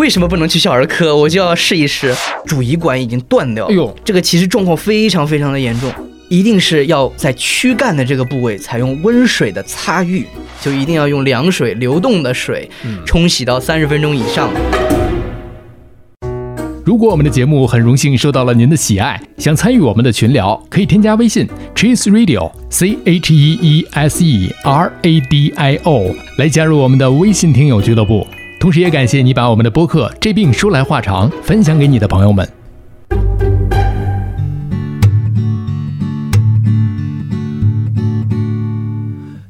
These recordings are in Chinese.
为什么不能去小儿科？我就要试一试。主胰管已经断掉，哎呦，这个其实状况非常非常的严重，一定是要在躯干的这个部位采用温水的擦浴，就一定要用凉水、流动的水冲洗到三十分钟以上。如果我们的节目很荣幸受到了您的喜爱，想参与我们的群聊，可以添加微信 Cheese Radio C H E E S E R A D I O 来加入我们的微信听友俱乐部。同时，也感谢你把我们的播客《这病说来话长》分享给你的朋友们。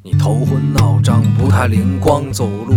你头昏脑胀，不太灵光，走路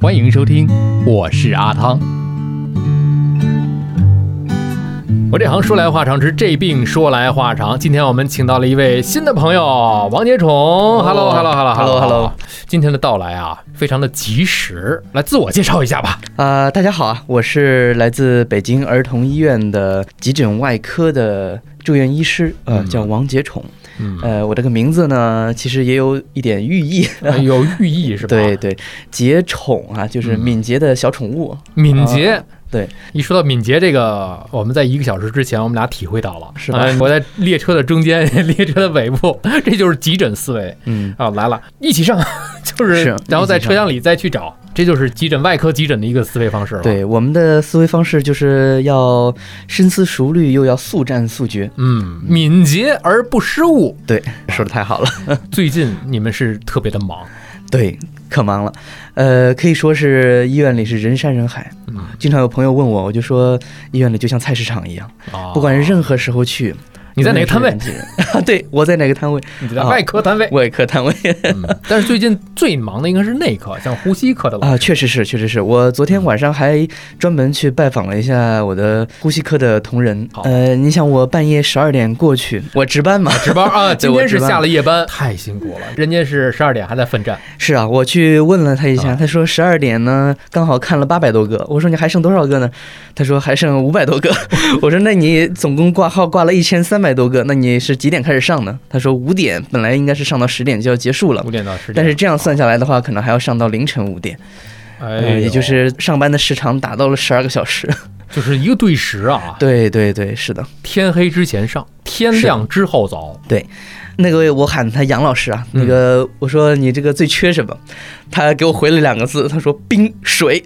欢迎收听，我是阿汤。我这行说来话长，之这病说来话长。今天我们请到了一位新的朋友，王杰宠。Hello，Hello，Hello，Hello，Hello。今天的到来啊，非常的及时。来自我介绍一下吧。呃、大家好啊，我是来自北京儿童医院的急诊外科的住院医师，呃，叫王杰宠。嗯，呃，我这个名字呢，其实也有一点寓意。有寓意是吧？对，对，杰宠啊，就是嗯敏捷的小宠物。敏捷。啊对，一说到敏捷这个，我们在一个小时之前，我们俩体会到了，是吧呃我在列车的中间，列车的尾部，这就是急诊思维嗯，啊，来了，一起上，就是，是然后在车厢里再去找，这就是急诊外科急诊的一个思维方式了。，对，我们的思维方式就是要深思熟虑，又要速战速决。嗯，敏捷而不失误。对，说的太好了。最近你们是特别的忙，对，可忙了，呃，可以说是医院里是人山人海。嗯。经常有朋友问我，我就说医院里就像菜市场一样，啊，不管是任何时候去，你在哪个摊位？对，我在哪个摊位？你在外科摊位，外科摊位嗯但是最近最忙的应该是内科，像呼吸科的啊，确实是，确实是我昨天晚上还专门去拜访了一下我的呼吸科的同仁好。呃，你想我半夜十二点过去，我值班嘛？值班啊，今天是下了夜班，太辛苦了，人家是十二点还在奋战。是啊，我去问了他一下，啊他说十二点呢刚好看了八百多个，我说你还剩多少个呢？他说还剩五百多个，我说那你总共挂号挂了一千三百多个，那你是几点开始上呢？他说五点，本来应该是上到十点就要结束了。五，点到十点，但是这样算下来的话，可能还要上到凌晨五点，哎呃，也就是上班的时长达到了十二个小时。就是一个对时啊，对对对，是的，天黑之前上，天亮之后走。那个我喊他杨老师啊，那个我说你这个最缺什么？他给我回了两个字，他说冰水。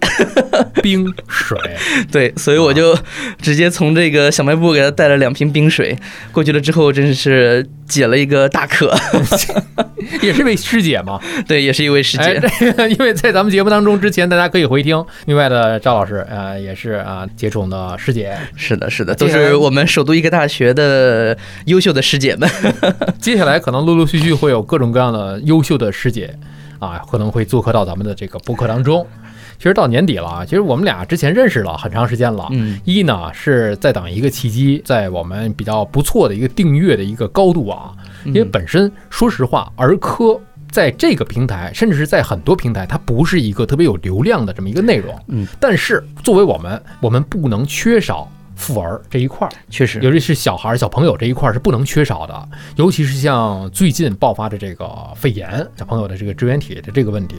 冰水，对，所以我就直接从这个小卖部给他带了两瓶冰水，过去了之后真是解了一个大渴。也是一位师姐嘛。对，也是一位师哎，姐。这个因为在咱们节目当中之前，大家可以回听另外的赵老师，呃，也是啊，接种的师姐。是的，是的，都是我们首都医科大学的优秀的师姐们。接下来可能陆陆续续会有各种各样的优秀的师姐啊，可能会做客到咱们的这个播客当中。其实到年底了啊，其实我们俩之前认识了很长时间了。嗯，一呢是在等一个契机，在我们比较不错的一个订阅的一个高度啊，因为本身说实话，儿科在这个平台，甚至是在很多平台，它不是一个特别有流量的这么一个内容。嗯，但是作为我们，我们不能缺少。妇儿这一块儿，确实，尤其是小孩儿、小朋友这一块儿是不能缺少的，尤其是像最近爆发的这个肺炎，小朋友的这个支原体的这个问题，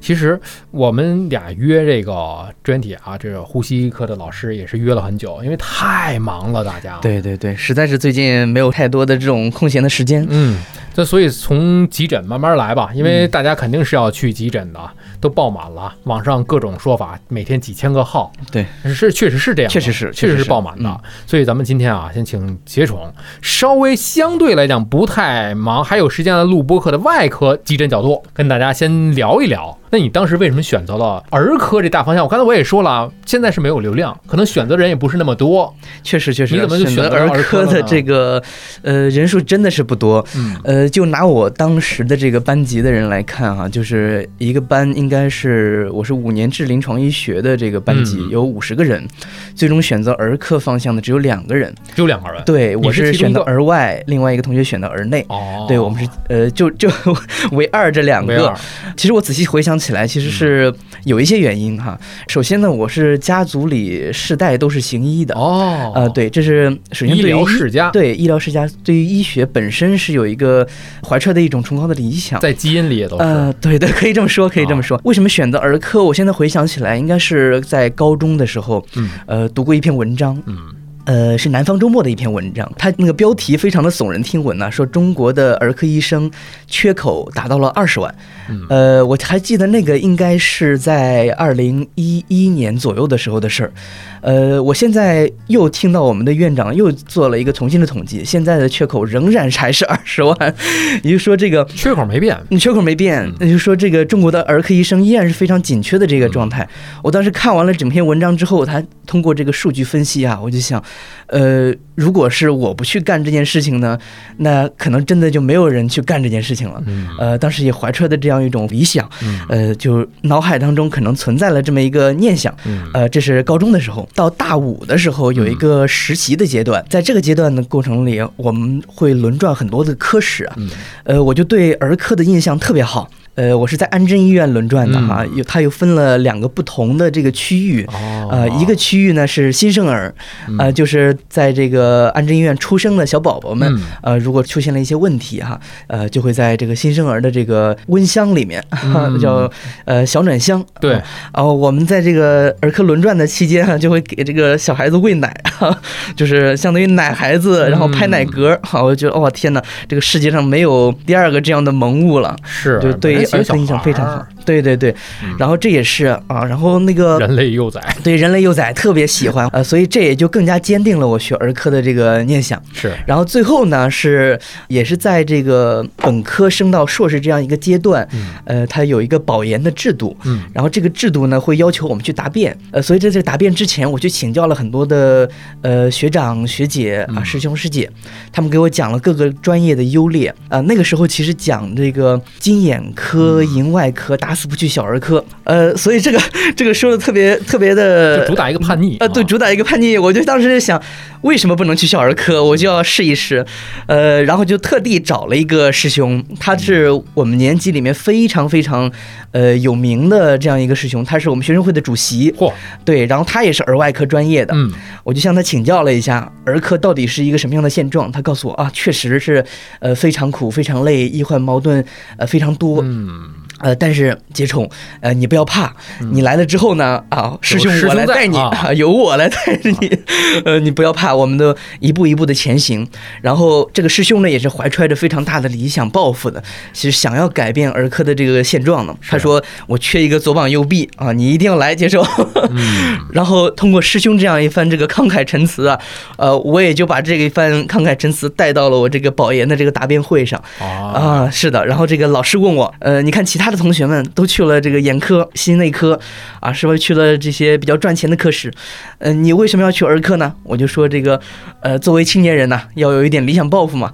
其实我们俩约这个支原体啊，这个呼吸科的老师也是约了很久，因为太忙了，大家。，对对对，实在是最近没有太多的这种空闲的时间。嗯，那所以从急诊慢慢来吧，因为大家肯定是要去急诊的，都爆满了，网上各种说法，每天几千个号，对，是确实是这样确实是。确实是爆满的。嗯所以咱们今天啊，先请杰宠稍微相对来讲不太忙，还有时间来录播客的外科急诊角度，跟大家先聊一聊。那你当时为什么选择了儿科这大方向？我刚才我也说了，现在是没有流量，可能选择人也不是那么多。确实确实。你怎么就选择儿儿科的这个呃人数真的是不多？嗯呃，就拿我当时的这个班级的人来看哈、就是一个班应该是我是五年制临床医学的这个班级，嗯有五十个人，最终选择儿科方向的只有两个人。只有两个人。对，我是选择儿外，另外一个同学选择儿内。哦，对我们是呃，就就 唯二这两个。其实我仔细回想起来，其实是有一些原因哈。首先呢，我是家族里世代都是行医的。哦，呃，，对，这是首先医对于医疗世家，对医疗世家，对于医学本身是有一个怀揣的一种崇高的理想。在基因里也都是。呃，对对，可以这么说，可以这么说。为什么选择儿科？我现在回想起来，应该是在高中的时候，嗯呃，读过一篇文章，嗯呃，是南方周末的一篇文章，它那个标题非常的耸人听闻呢、说中国的儿科医生缺口达到了二十万。嗯呃，我还记得那个应该是在二零一一年左右的时候的事儿。呃，我现在又听到我们的院长又做了一个重新的统计，现在的缺口仍然还是 二十万，也就是说这个缺口没变。你缺口没变嗯，那就是说这个中国的儿科医生依然是非常紧缺的这个状态。我当时看完了整篇文章之后，他通过这个数据分析啊，我就想，呃，如果是我不去干这件事情呢，那可能真的就没有人去干这件事情了。嗯呃，当时也怀揣的这样一种理想，嗯呃，就脑海当中可能存在了这么一个念想。嗯呃，这是高中的时候，到大五的时候有一个实习的阶段，在这个阶段的过程里，我们会轮转很多的科室啊，嗯呃，我就对儿科的印象特别好。呃，我是在安贞医院轮转的哈，嗯有它又分了两个不同的这个区域。哦，呃，一个区域呢是新生儿，呃，就是在这个安贞医院出生的小宝宝们，嗯。呃，如果出现了一些问题哈，呃，就会在这个新生儿的这个温箱里面，嗯。叫呃小暖箱。对。啊，然后我们在这个儿科轮转的期间哈，就会给这个小孩子喂奶，哈，就是相当于奶孩子，然后拍奶嗝。好，我就觉得哇天哪，这个世界上没有第二个这样的萌物了，是就对于儿科印象非常好。对对对，然后这也是啊，然后那个人类幼崽。对人类幼崽特别喜欢，呃，所以这也就更加坚定了我学儿科的这个念想。是。然后最后呢，是也是在这个本科升到硕士这样一个阶段，嗯。呃，它有一个保研的制度，嗯。然后这个制度呢会要求我们去答辩，呃，所以在这个答辩之前，我去请教了很多的呃学长学姐啊、嗯。师兄师姐，他们给我讲了各个专业的优劣。啊、那个时候其实讲这个金眼科、银外科，打死不去小儿科，呃，所以这个 这个说的特别特别的主打一个叛逆呃，对，啊。主打一个叛逆，我就当时就想，为什么不能去小儿科？我就要试一试，呃，然后就特地找了一个师兄，他是我们年级里面非常非常呃有名的这样一个师兄，他是我们学生会的主席，嚯，对，然后他也是儿外科专业的，嗯。我就向他请教了一下儿科到底是一个什么样的现状，他告诉我啊，确实是呃非常苦，非常累，医患矛盾呃非常多，嗯，呃，但是杰宠，呃，你不要怕，你来了之后呢，啊，师兄我来带你，啊啊，由我来带着你，呃，你不要怕，我们都一步一步的前行。然后这个师兄呢，也是怀揣着非常大的理想抱负的，其实想要改变儿科的这个现状呢。他说我缺一个左膀右臂啊，你一定要来接受。嗯 然后通过师兄这样一番这个慷慨陈词啊，呃，我也就把这个一番慷慨陈词带到了我这个保研的这个答辩会上。啊啊，是的。然后这个老师问我，呃，你看其他的同学们都去了这个眼科、心内科，啊，是不是去了这些比较赚钱的科室？呃，你为什么要去儿科呢？我就说这个，呃，作为青年人呢、要有一点理想抱负嘛。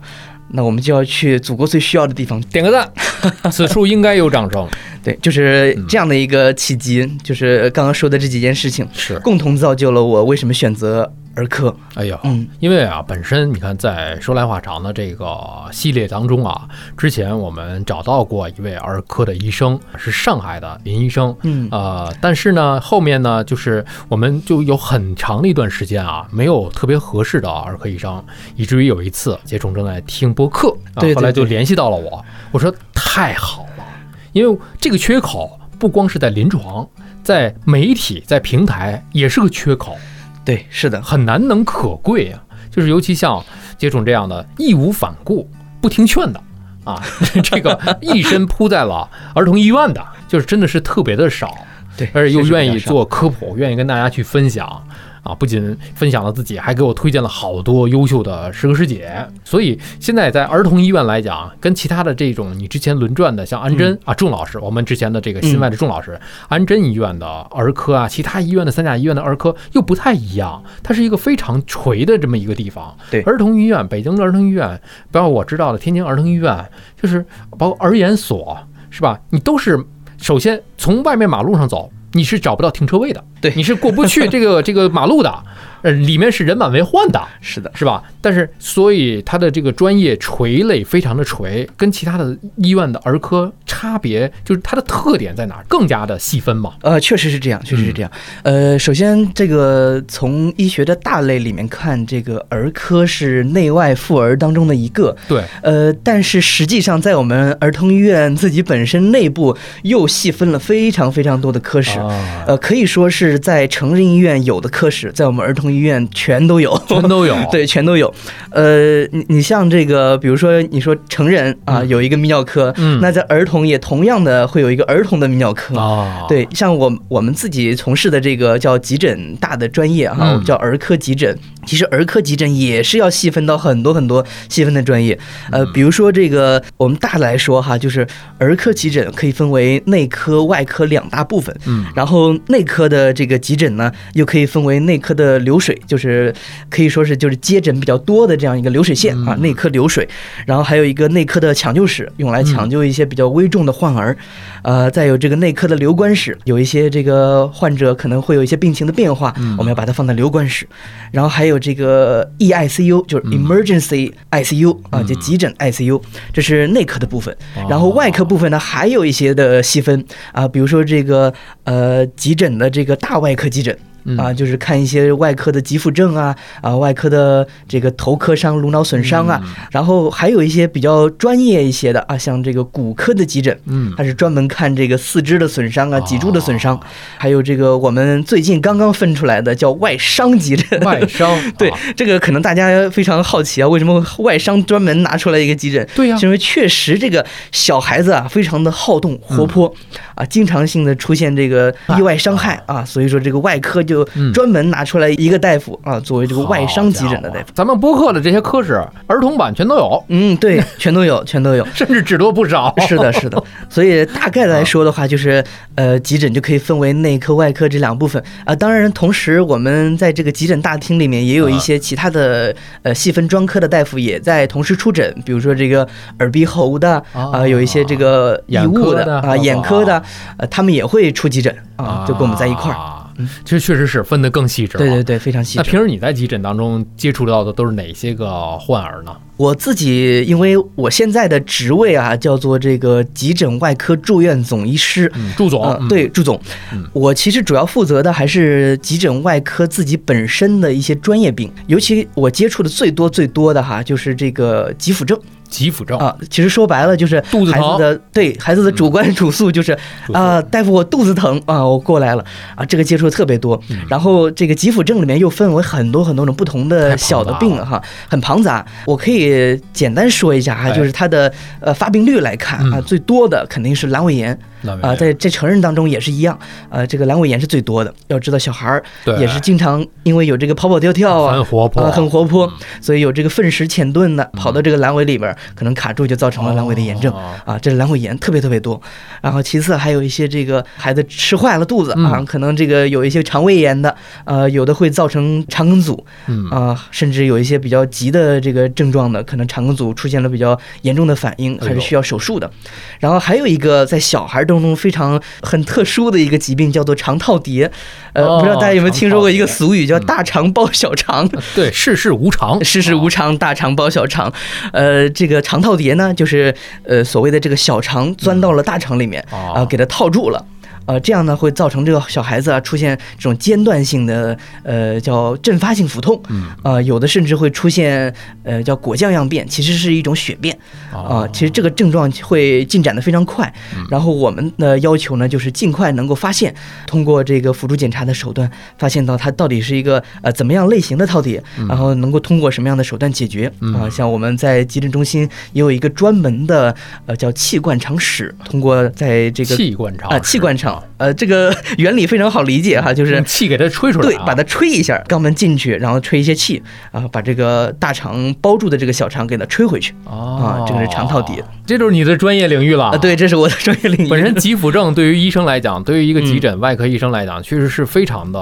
那我们就要去祖国最需要的地方，点个赞，此处应该有掌声。对，就是这样的一个契机，就是刚刚说的这几件事情，是，共同造就了我为什么选择儿科。哎呀，嗯因为啊，本身你看，在说来话长的这个系列当中啊，之前我们找到过一位儿科的医生，是上海的林医生。嗯呃，但是呢，后面呢，就是我们就有很长的一段时间啊，没有特别合适的儿科医生，以至于有一次杰虫正在听播客，啊、对对后来就联系到了我，我说太好了，因为这个缺口不光是在临床，在媒体、在平台也是个缺口。对，是的，很难能可贵啊。就是尤其像接种这样的义无反顾、不听劝的，啊，这个一身扑在了儿童医院的，就是真的是特别的少，对，而且又愿意做科普，愿意跟大家去分享。啊，不仅分享了自己，还给我推荐了好多优秀的师哥师姐。所以现在在儿童医院来讲，跟其他的这种你之前轮转的，像安贞、啊仲老师，我们之前的这个新外的仲老师，安贞医院的儿科啊，其他医院的三甲医院的儿科又不太一样，它是一个非常垂的这么一个地方。对儿童医院，北京的儿童医院，包括我知道的天津儿童医院，就是包括儿研所，是吧？你都是首先从外面马路上走。你是找不到停车位的，对。你是过不去这个 这个马路的，呃，里面是人满为患的，是的，是吧？但是所以他的这个专业垂类非常的垂，跟其他的医院的儿科差别就是它的特点在哪儿？更加的细分嘛。呃，确实是这样，确实是这样。呃，首先这个从医学的大类里面看，这个儿科是内外妇儿当中的一个。对，呃，但是实际上在我们儿童医院自己本身内部又细分了非常非常多的科室。啊，呃，可以说是在成人医院有的科室，在我们儿童医院全都有，全都有。对，全都有。呃，你你像这个，比如说你说成人啊，嗯有一个泌尿科，嗯那在儿童也同样的会有一个儿童的泌尿科。啊，对，像我我们自己从事的这个叫急诊大的专业哈，嗯我们叫儿科急诊。其实儿科急诊也是要细分到很多很多细分的专业。嗯呃，比如说这个我们大的来说哈，就是儿科急诊可以分为内科、外科两大部分。嗯然后内科的这个急诊呢，又可以分为内科的流水，就是可以说是就是接诊比较多的这样一个流水线啊，嗯内科流水。然后还有一个内科的抢救室，用来抢救一些比较危重的患儿。呃，再有这个内科的留观室，有一些这个患者可能会有一些病情的变化，嗯我们要把它放在留观室。然后还有这个 EICU，就是 Emergency ICU 啊，就急诊 ICU，这是内科的部分。然后外科部分呢，还有一些的细分啊，比如说这个呃急诊的这个大外科急诊。嗯啊，就是看一些外科的急腹症啊，啊，外科的这个头磕伤、颅脑损伤啊，嗯然后还有一些比较专业一些的啊，像这个骨科的急诊，嗯它是专门看这个四肢的损伤啊、脊柱的损伤哦，还有这个我们最近刚刚分出来的叫外伤急诊。外伤 对啊，这个可能大家非常好奇啊，为什么外伤专门拿出来一个急诊？对呀是因为确实这个小孩子啊非常的好动活泼，啊，经常性的出现这个意外伤害啊，所以说这个外科就嗯专门拿出来一个大夫啊，作为这个外伤急诊的大夫。咱们播客的这些科室，儿童版全都有，嗯，对，全都有，全都有。甚至只多不少。是的，是的，所以大概来说的话，就是呃，急诊就可以分为内科、外科这两部分啊、当然，同时我们在这个急诊大厅里面也有一些其他的呃细分专科的大夫也在同时出诊，比如说这个耳鼻喉的啊、啊有一些这个义眼务的啊、科的啊眼科的，呃，他们也会出急诊啊，就跟我们在一块儿。啊其实确实是分得更细致了。对对对，非常细致。那平时你在急诊当中接触到的都是哪些个患儿呢？我自己因为我现在的职位啊叫做这个急诊外科住院总医师，嗯，祝总，对，祝总嗯，我其实主要负责的还是急诊外科自己本身的一些专业病，尤其我接触的最多最多的哈，就是这个急腹症急腹症，啊。其实说白了就是肚子疼孩子的对孩子的主观主诉就是啊，大夫我肚子疼啊，我过来了啊，这个接触的特别多。嗯然后这个急腹症里面又分为很多很多种不同的小的病哈，很庞杂。我可以简单说一下哈，哎就是它的呃发病率来看啊，嗯最多的肯定是阑尾炎。啊，在在成人当中也是一样，呃，这个阑尾炎是最多的。要知道，小孩儿也是经常因为有这个跑跑跳跳啊，很活泼，啊，很活泼嗯，所以有这个粪石浅钝的跑到这个阑尾里边儿，可能卡住就造成了阑尾的炎症。哦啊，这阑尾炎特别特别多，然后其次还有一些这个孩子吃坏了肚子啊，嗯可能这个有一些肠胃炎的，呃，有的会造成肠梗阻嗯啊，甚至有一些比较急的这个症状的，可能肠梗阻出现了比较严重的反应，还是需要手术的。然后还有一个在小孩当中非常很特殊的一个疾病，叫做肠套叠。呃，哦不知道大家有没有听说过一个俗语叫嗯“大肠包小肠”。对，世事无常，世事无常，大肠包小肠。呃，这个肠套叠呢，就是呃所谓的这个小肠钻到了大肠里面哦啊、给它套住了。呃，这样呢会造成这个小孩子啊出现这种间断性的呃叫阵发性腹痛，嗯。呃，有的甚至会出现呃叫果酱样便，其实是一种血便。啊、其实这个症状会进展的非常快，然后我们的要求呢就是尽快能够发现，通过这个辅助检查的手段发现到它到底是一个呃怎么样类型的套体，然后能够通过什么样的手段解决。啊、像我们在急诊中心也有一个专门的呃叫气灌肠室，通过在这个气灌肠啊气灌肠，呃这个原理非常好理解哈，就是气给它吹出来、啊，对，把它吹一下，肛门进去，然后吹一些气啊，把这个大肠包住的这个小肠给它吹回去哦啊，这个是肠套底这就是你的专业领域了啊。对，这是我的专业领域。本身急腹症对于医生来讲，对于一个急诊外科医生来讲，确实是非常的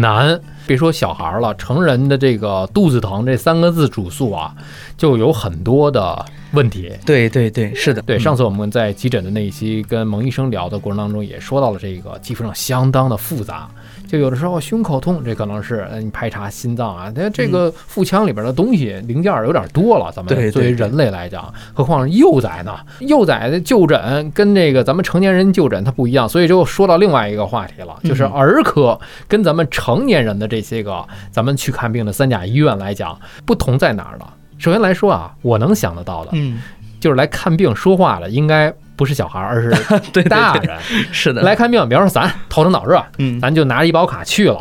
难。别说小孩了，成人的这个肚子疼这三个字主诉啊，就有很多的问题。对对对，是的，对，嗯上次我们在急诊的那一期跟蒙医生聊的过程当中，也说到了这个肌肤上相当的复杂。就有的时候胸口痛，这可能是呃你排查心脏啊，它这个腹腔里边的东西零件儿有点多了，咱对对们作为人类来讲，何况是幼崽呢？幼崽的就诊跟这个咱们成年人就诊它不一样，所以就说到另外一个话题了，就是嗯。儿科跟咱们成年人的这些个咱们去看病的三甲医院来讲，不同在哪儿呢？首先来说啊，我能想得到的嗯，就是来看病说话的，应该不是小孩儿，而是 对对对，大人。是的，来看病，比方说咱头疼脑热，嗯，咱就拿着医保卡去了。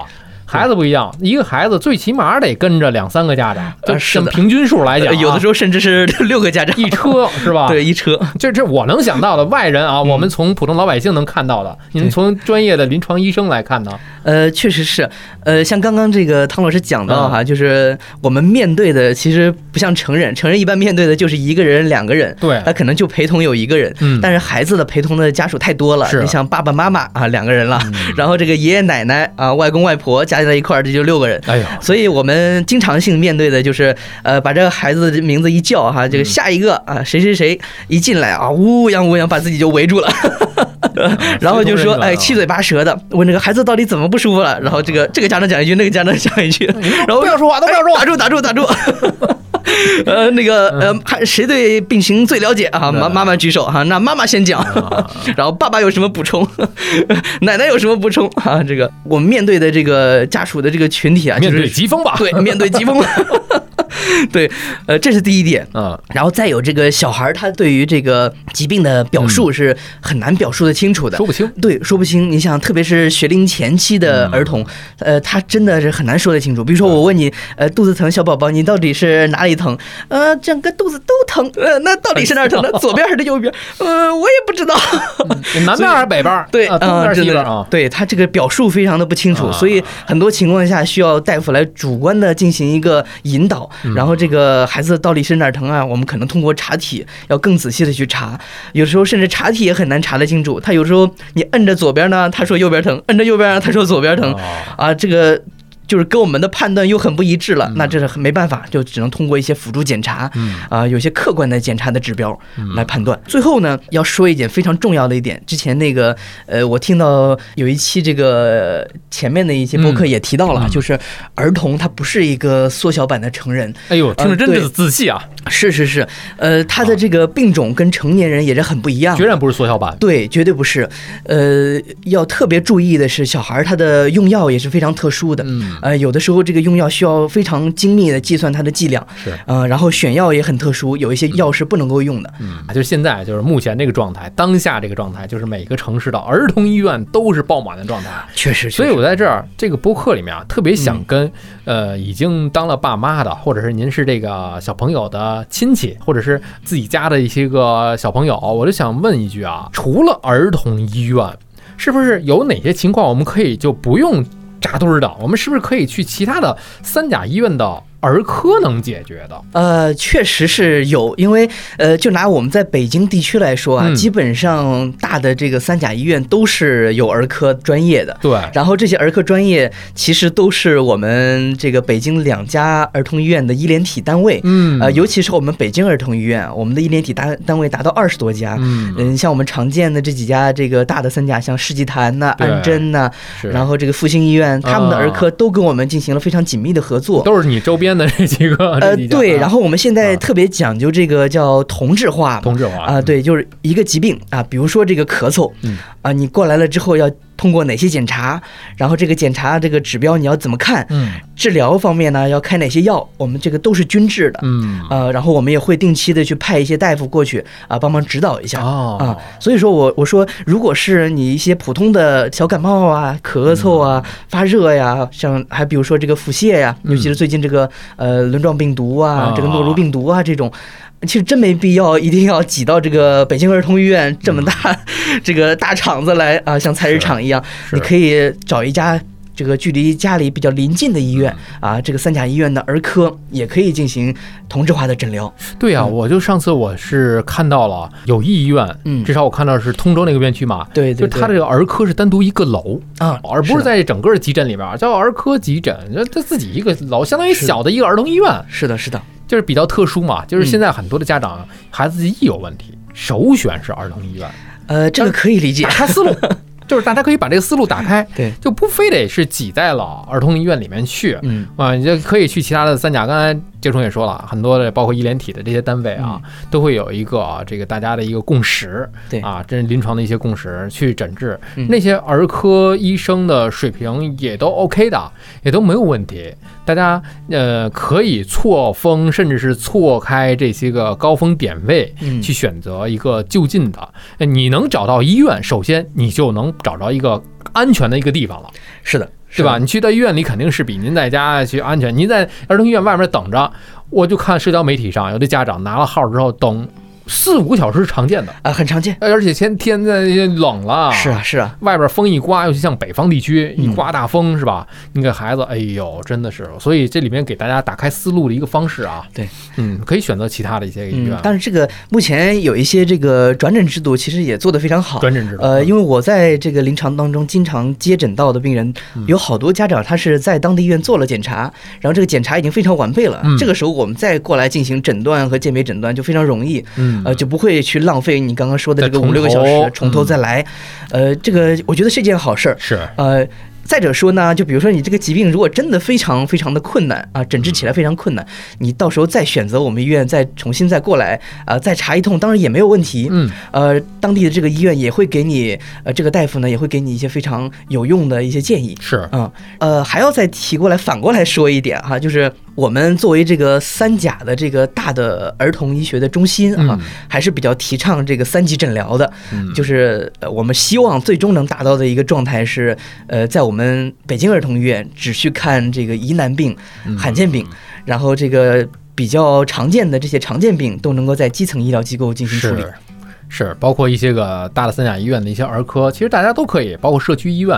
孩子不一样，一个孩子最起码得跟着两三个家长，就呃是平均数来讲有的时候甚至是 六个家长。一车是吧？对，一车，这这我能想到的外人啊，我们从普通老百姓能看到的，您对。从专业的临床医生来看呢？呃，确实是，呃，像刚刚这个汤老师讲到嗯。哈，就是我们面对的其实不像成人，成人一般面对的就是一个人、两个人，对他可能就陪同有一个人，嗯。但是孩子的陪同的家属太多了，是你像爸爸妈妈啊两个人了，嗯。然后这个爷爷奶奶啊、外公外婆加在一块儿，这就六个人。哎呦，所以我们经常性面对的就是，呃，把这个孩子的名字一叫哈，这个下一个啊，谁谁谁一进来啊，呜泱呜泱把自己就围住了，然后就说，哎，七嘴八舌的问这个孩子到底怎么不舒服了，然后这个这个家长讲一句，那个家长讲一句，然后不要说话，都不要说话打。住打住打住。呃，那个呃，还谁对病情最了解啊？妈妈妈举手哈，那妈妈先讲，然后爸爸有什么补充，奶奶有什么补充？啊？这个我们面对的这个家属的这个群体啊，面就是对疾风吧，对，面对疾风，对，呃，这是第一点。啊，然后再有这个小孩儿，他对于这个疾病的表述是很难表述的清楚的，说不清。对，说不清。你想，特别是学龄前期的儿童，呃，他真的是很难说得清楚。比如说，我问你，呃，肚子疼，小宝宝，你到底是哪里疼？呃，整个肚子都疼。呃，那到底是哪儿疼呢？左边还是右边？呃，我也不知道。南边还是北边？对，啊东边嗯真的西边啊？对他这个表述非常的不清楚，啊所以很多情况下需要大夫来主观的进行一个引导，嗯然后这个孩子到底是哪儿疼啊？我们可能通过查体要更仔细的去查，有时候甚至查体也很难查得清楚。他有时候你摁着左边呢，他说右边疼；摁着右边呢，他说左边疼哦啊，这个。就是跟我们的判断又很不一致了，嗯那这是没办法，就只能通过一些辅助检查，嗯啊、有些客观的检查的指标嗯来判断。最后呢，要说一点非常重要的一点，之前那个呃，我听到有一期这个前面的一些播客嗯也提到了，嗯就是儿童他不是一个缩小版的成人，哎呦，听着真的是仔细啊，是是是，呃，他的这个病种跟成年人也是很不一样的决。然不是缩小版。对，绝对不是。呃，要特别注意的是，小孩儿他的用药也是非常特殊的。嗯，呃，有的时候这个用药需要非常精密的计算它的剂量，是呃，然后选药也很特殊，有一些药是不能够用的。嗯，就是现在就是目前这个状态，当下这个状态，就是每个城市的儿童医院都是爆满的状态。确实，所以我在这儿这个播客里面啊，特别嗯想跟、呃已经当了爸妈的，或者是您是这个小朋友的亲戚，或者是自己家的一些个小朋友，我就想问一句啊，除了儿童医院，是不是有哪些情况我们可以就不用扎堆儿的？我们是不是可以去其他的三甲医院的儿科能解决的？呃，确实是有，因为呃，就拿我们在北京地区来说啊，嗯基本上大的这个三甲医院都是有儿科专业的。对，然后这些儿科专业其实都是我们这个北京两家儿童医院的医联体单位，嗯呃，尤其是我们北京儿童医院，我们的医联体单单位达到二十多家。嗯嗯，像我们常见的这几家这个大的三甲，像世纪坛呐、安贞呐，然后这个复兴医院，他们的儿啊科都跟我们进行了非常紧密的合作。都是你周边边的这几个，呃，对，然后后我们现在啊。特别讲究这个叫同质化同质化啊，，对，就是一个疾病啊，比如说这个咳嗽嗯啊，你过来了之后要通过哪些检查，然后这个检查这个指标你要怎么看，嗯治疗方面呢要开哪些药，我们这个都是均质的。嗯，呃，然后我们也会定期的去派一些大夫过去啊，帮忙指导一下。哦啊，所以说我我说，如果是你一些普通的小感冒啊、咳嗽啊、发热呀，像还比如说这个腹泻呀，嗯尤其是最近这个呃轮状病毒啊啊、这个诺如病毒啊这种。其实真没必要一定要挤到这个北京儿童医院这么大、这个大厂子来啊，像菜市场一样，你可以找一家这个距离家里比较临近的医院嗯。啊，这个三甲医院的儿科也可以进行同质化的诊疗。对啊，嗯。我就上次我是看到了友谊医院，嗯。至少我看到是通州那个院区嘛，对对对，就它这个儿科是单独一个楼，啊，而不是在整个急诊里边儿叫儿科急诊，这这自己一个楼，相当于小的一个儿童医院，是的，是的，就是比较特殊嘛。就是嗯现在很多的家长孩子一有问题，首选是儿童医院，呃，这个可以理解打。开思路，就是大家可以把这个思路打开，对，就不非得是挤在了儿童医院里面去。嗯，啊，你就可以去其他的三甲。刚才杰冲也说了，很多的包括医联体的这些单位啊，都会有一个啊，这个大家的一个共识，嗯对啊，这是临床的一些共识去诊治。嗯那些儿科医生的水平也都 OK 的，也都没有问题。大家呃可以错峰，甚至是错开这些个高峰点位，嗯去选择一个就近的。呃你能找到医院，首先你就能找着一个安全的一个地方了。是的，对吧？？你去到医院里肯定是比您在家去安全。您在儿童医院外面等着，我就看社交媒体上有的家长拿了号之后等四五个小时是常见的，啊，很常见。呃而且前天在冷了，是啊，，是啊，外边风一刮，尤其像北方地区一嗯刮大风是吧？你给孩子，哎呦，真的是，所以这里面给大家打开思路的一个方式啊，对，嗯，可以选择其他的一些医院嗯，，但是这个目前有一些这个转诊制度，其实也做得非常好。转诊制度，呃，因为我在这个临床当中经常接诊到的病人，嗯。有好多家长他是在当地医院做了检查，然后这个检查已经非常完备了，嗯。这个时候我们再过来进行诊断和鉴别诊断就非常容易，嗯，呃，就不会去浪费你刚刚说的这个五六个小时从头嗯再来，呃，这个我觉得是件好事儿。是，呃，再者说呢，就比如说你这个疾病如果真的非常非常的困难啊，诊治起来非常困难，你到时候再选择我们医院再重新再过来啊、再查一通，当然也没有问题。嗯，呃，当地的这个医院也会给你，呃，这个大夫呢也会给你一些非常有用的一些建议。是，嗯，呃，还要再提过来，反过来说一点哈，就是我们作为这个三甲的这个大的儿童医学的中心啊，嗯还是比较提倡这个三级诊疗的。嗯，就是呃，我们希望最终能达到的一个状态是，呃，在我们北京儿童医院只去看这个疑难病、嗯罕见病，然后这个比较常见的这些常见病都能够在基层医疗机构进行处理。是是，包括一些个大的三甲医院的一些儿科，其实大家都可以，包括社区医院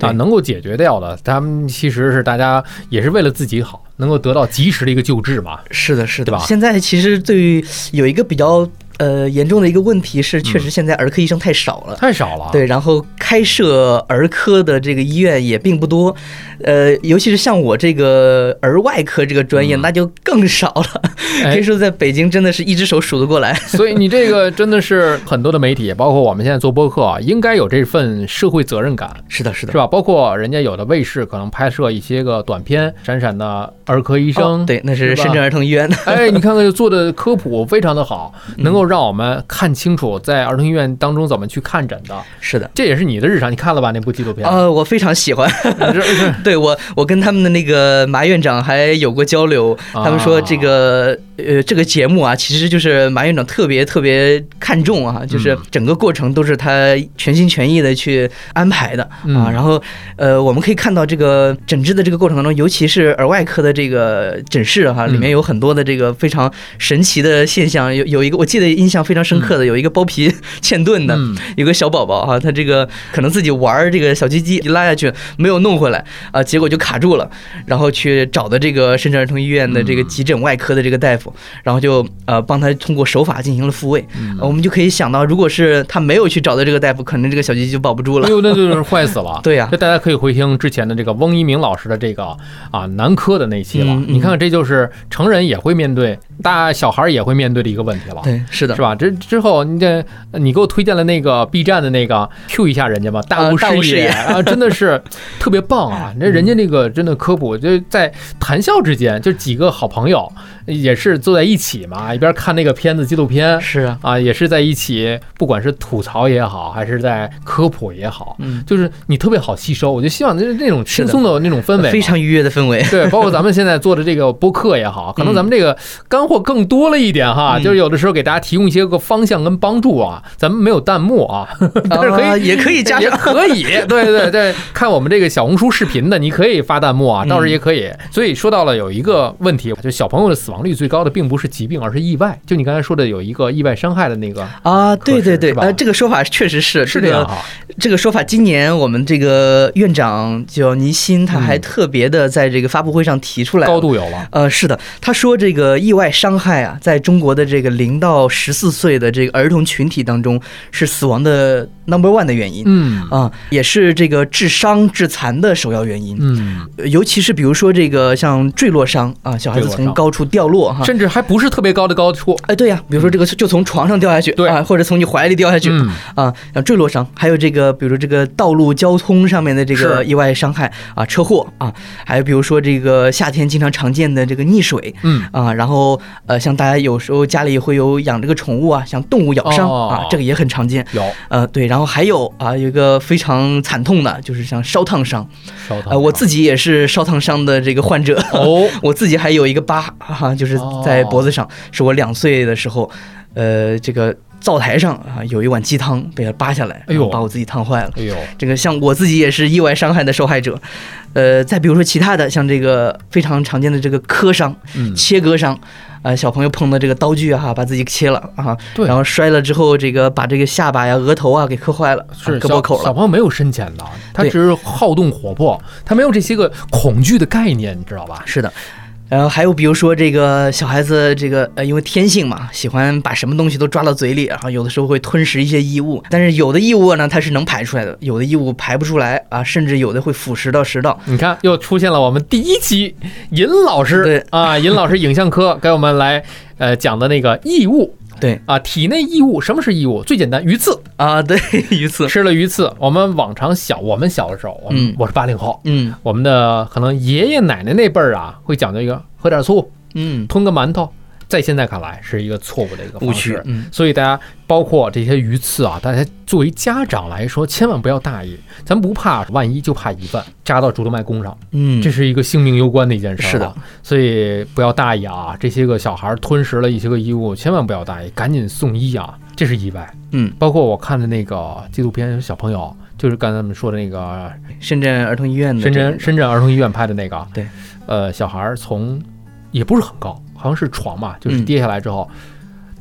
啊，能够解决掉的，他们其实是大家也是为了自己好，能够得到及时的一个救治嘛。是的，是的。对吧现在其实对于有一个比较呃严重的一个问题是，确实现在儿科医生太少了。太少了，对，然后开设儿科的这个医院也并不多，呃，尤其是像我这个儿外科这个专业，嗯那就更少了。哎可以说在北京真的是一只手数得过来。所以你这个真的是很多的媒体，包括我们现在做播客啊，应该有这份社会责任感。是的，是的是。吧？包括人家有的卫视可能拍摄一些个短片，闪闪的儿科医生，哦，对，那是深圳儿童医院的。哎，你看看做的科普非常的好，嗯能够让我们看清楚在儿童医院当中怎么去看诊的，是的。这也是你的日常。你看了吧那部纪录片？呃，我非常喜欢，对我，我跟他们的那个马院长还有过交流，他们说这个呃这个节目啊，其实就是马院长特别特别看重啊，就是嗯整个过程都是他全心全意的去安排的嗯啊。然后呃，我们可以看到这个诊治的这个过程当中，尤其是耳外科的这个诊室哈、嗯里面有很多的这个非常神奇的现象，有有一个我记得印象非常深刻的，有一个包皮 嵌顿的，嗯有个小宝宝哈，他这个可能自己玩儿这个小鸡鸡一拉下去没有弄回来啊，结果就卡住了，然后去找的这个深圳儿童医院的这个急诊外科的这个大夫，然后就呃帮他通过手法进行了复位，我们就可以想到，如果是他没有去找的这个大夫，可能这个小鸡鸡就保不住了哎。呦，那就是坏死了。对呀这大家可以回听之前的这个翁一鸣老师的这个啊男科的那期了。你看看，这就是成人也会面对大小孩也会面对的一个问题了。对，是的，是吧？这之后，你这你给我推荐了那个 B 站的那个 Q 一下人家吧，大啊大视野啊，真的是 特别棒啊！那人家那个真的科普，就在谈笑之间，就几个好朋友也是坐在一起嘛，一边看那个片子纪录片。是啊，啊，也是在一起，不管是吐槽也好，还是在科普也好，嗯，就是你特别好吸收。我就希望那那种轻松的那种氛围，非常愉悦的氛围。对，包括咱们现在做的这个播客也好，可能咱们这个干货更多了一点哈，嗯就是有的时候给大家提供一些个方向跟帮助啊。咱们没有弹幕啊，但是可以、啊也可以加 也上可以，对对对，看我们这个小红书视频的，你可以发弹幕啊，倒是也可以。所以说到了有一个问题，就小朋友的死亡率最高的并不是疾病，而是意外。就你刚才说的有一个意外伤害的那个，啊，对对对，呃，这个说法确实是是这样哈，这个说法，今年我们这个院长叫倪欣，他还嗯特别的在这个发布会上提出来了高度有了。呃，是的，他说这个意外伤害啊，在中国的这个零到十四岁的这个儿童群体当中，是死亡的 number one 的原因。嗯。啊，也是这个致伤致残的首要原因，嗯，呃尤其是比如说这个像坠落伤啊，小孩子从高处掉落哈，甚至还不是特别高的高处。哎，对呀、比如说这个就从床上掉下去，对。啊，或者从你怀里掉下去，嗯。啊，像坠落伤，还有这个，比如说这个道路交通上面的这个意外伤害啊，车祸啊，还有比如说这个夏天经常常见的这个溺水嗯，啊，然后呃，像大家有时候家里会有养这个宠物啊，像动物咬伤、哦啊，这个也很常见。有呃，对，然后还有啊，有一个非常惨痛的，就是像烧烫伤。烧烫呃，我自己也是烧烫伤的这个患者。哦，我自己还有一个疤哈、就是在脖子上，是我两岁的时候，呃，这个灶台上啊有一碗鸡汤被它扒下来，哎呦把我自己烫坏了。哎呦，这个像我自己也是意外伤害的受害者，呃，再比如说其他的，像这个非常常见的这个磕伤、嗯，切割伤，呃，小朋友碰到这个刀具啊，把自己切了啊，对然后摔了之后，这个把这个下巴呀、额头啊给磕坏了，是小啊割破口了。小朋友没有深浅的，他只是好动活泼，他没有这些个恐惧的概念，你知道吧？是的。然后还有比如说这个小孩子，这个呃，因为天性嘛，喜欢把什么东西都抓到嘴里，然后有的时候会吞食一些异物，但是有的异物呢，它是能排出来的，有的异物排不出来啊，甚至有的会腐蚀到食道。你看，又出现了我们第一期尹老师对啊，尹老师影像科给我们来呃讲的那个异物对啊，体内异物，什么是异物？最简单，鱼刺，啊，对，鱼刺，吃了鱼刺。我们往常小，我们小的时候，我我是八零后，嗯我们的可能爷爷奶奶那辈儿啊，会讲究一个喝点醋，嗯，吞个馒头，在现在看来是一个错误的一个误方式，。区嗯，所以大家包括这些鱼刺啊，大家作为家长来说，千万不要大意，咱不怕万一，就怕一万扎到主动脉弓上，嗯，这是一个性命攸关的一件事。是的，所以不要大意啊！这些个小孩吞食了一些个异物，千万不要大意，赶紧送医啊！这是意外。嗯，包括我看的那个纪录片，小朋友就是刚才我们说的那个深圳儿童医院的深圳深圳儿童医院拍的那个，对，呃，小孩儿从也不是很高，好像是床嘛，就是嗯跌下来之后，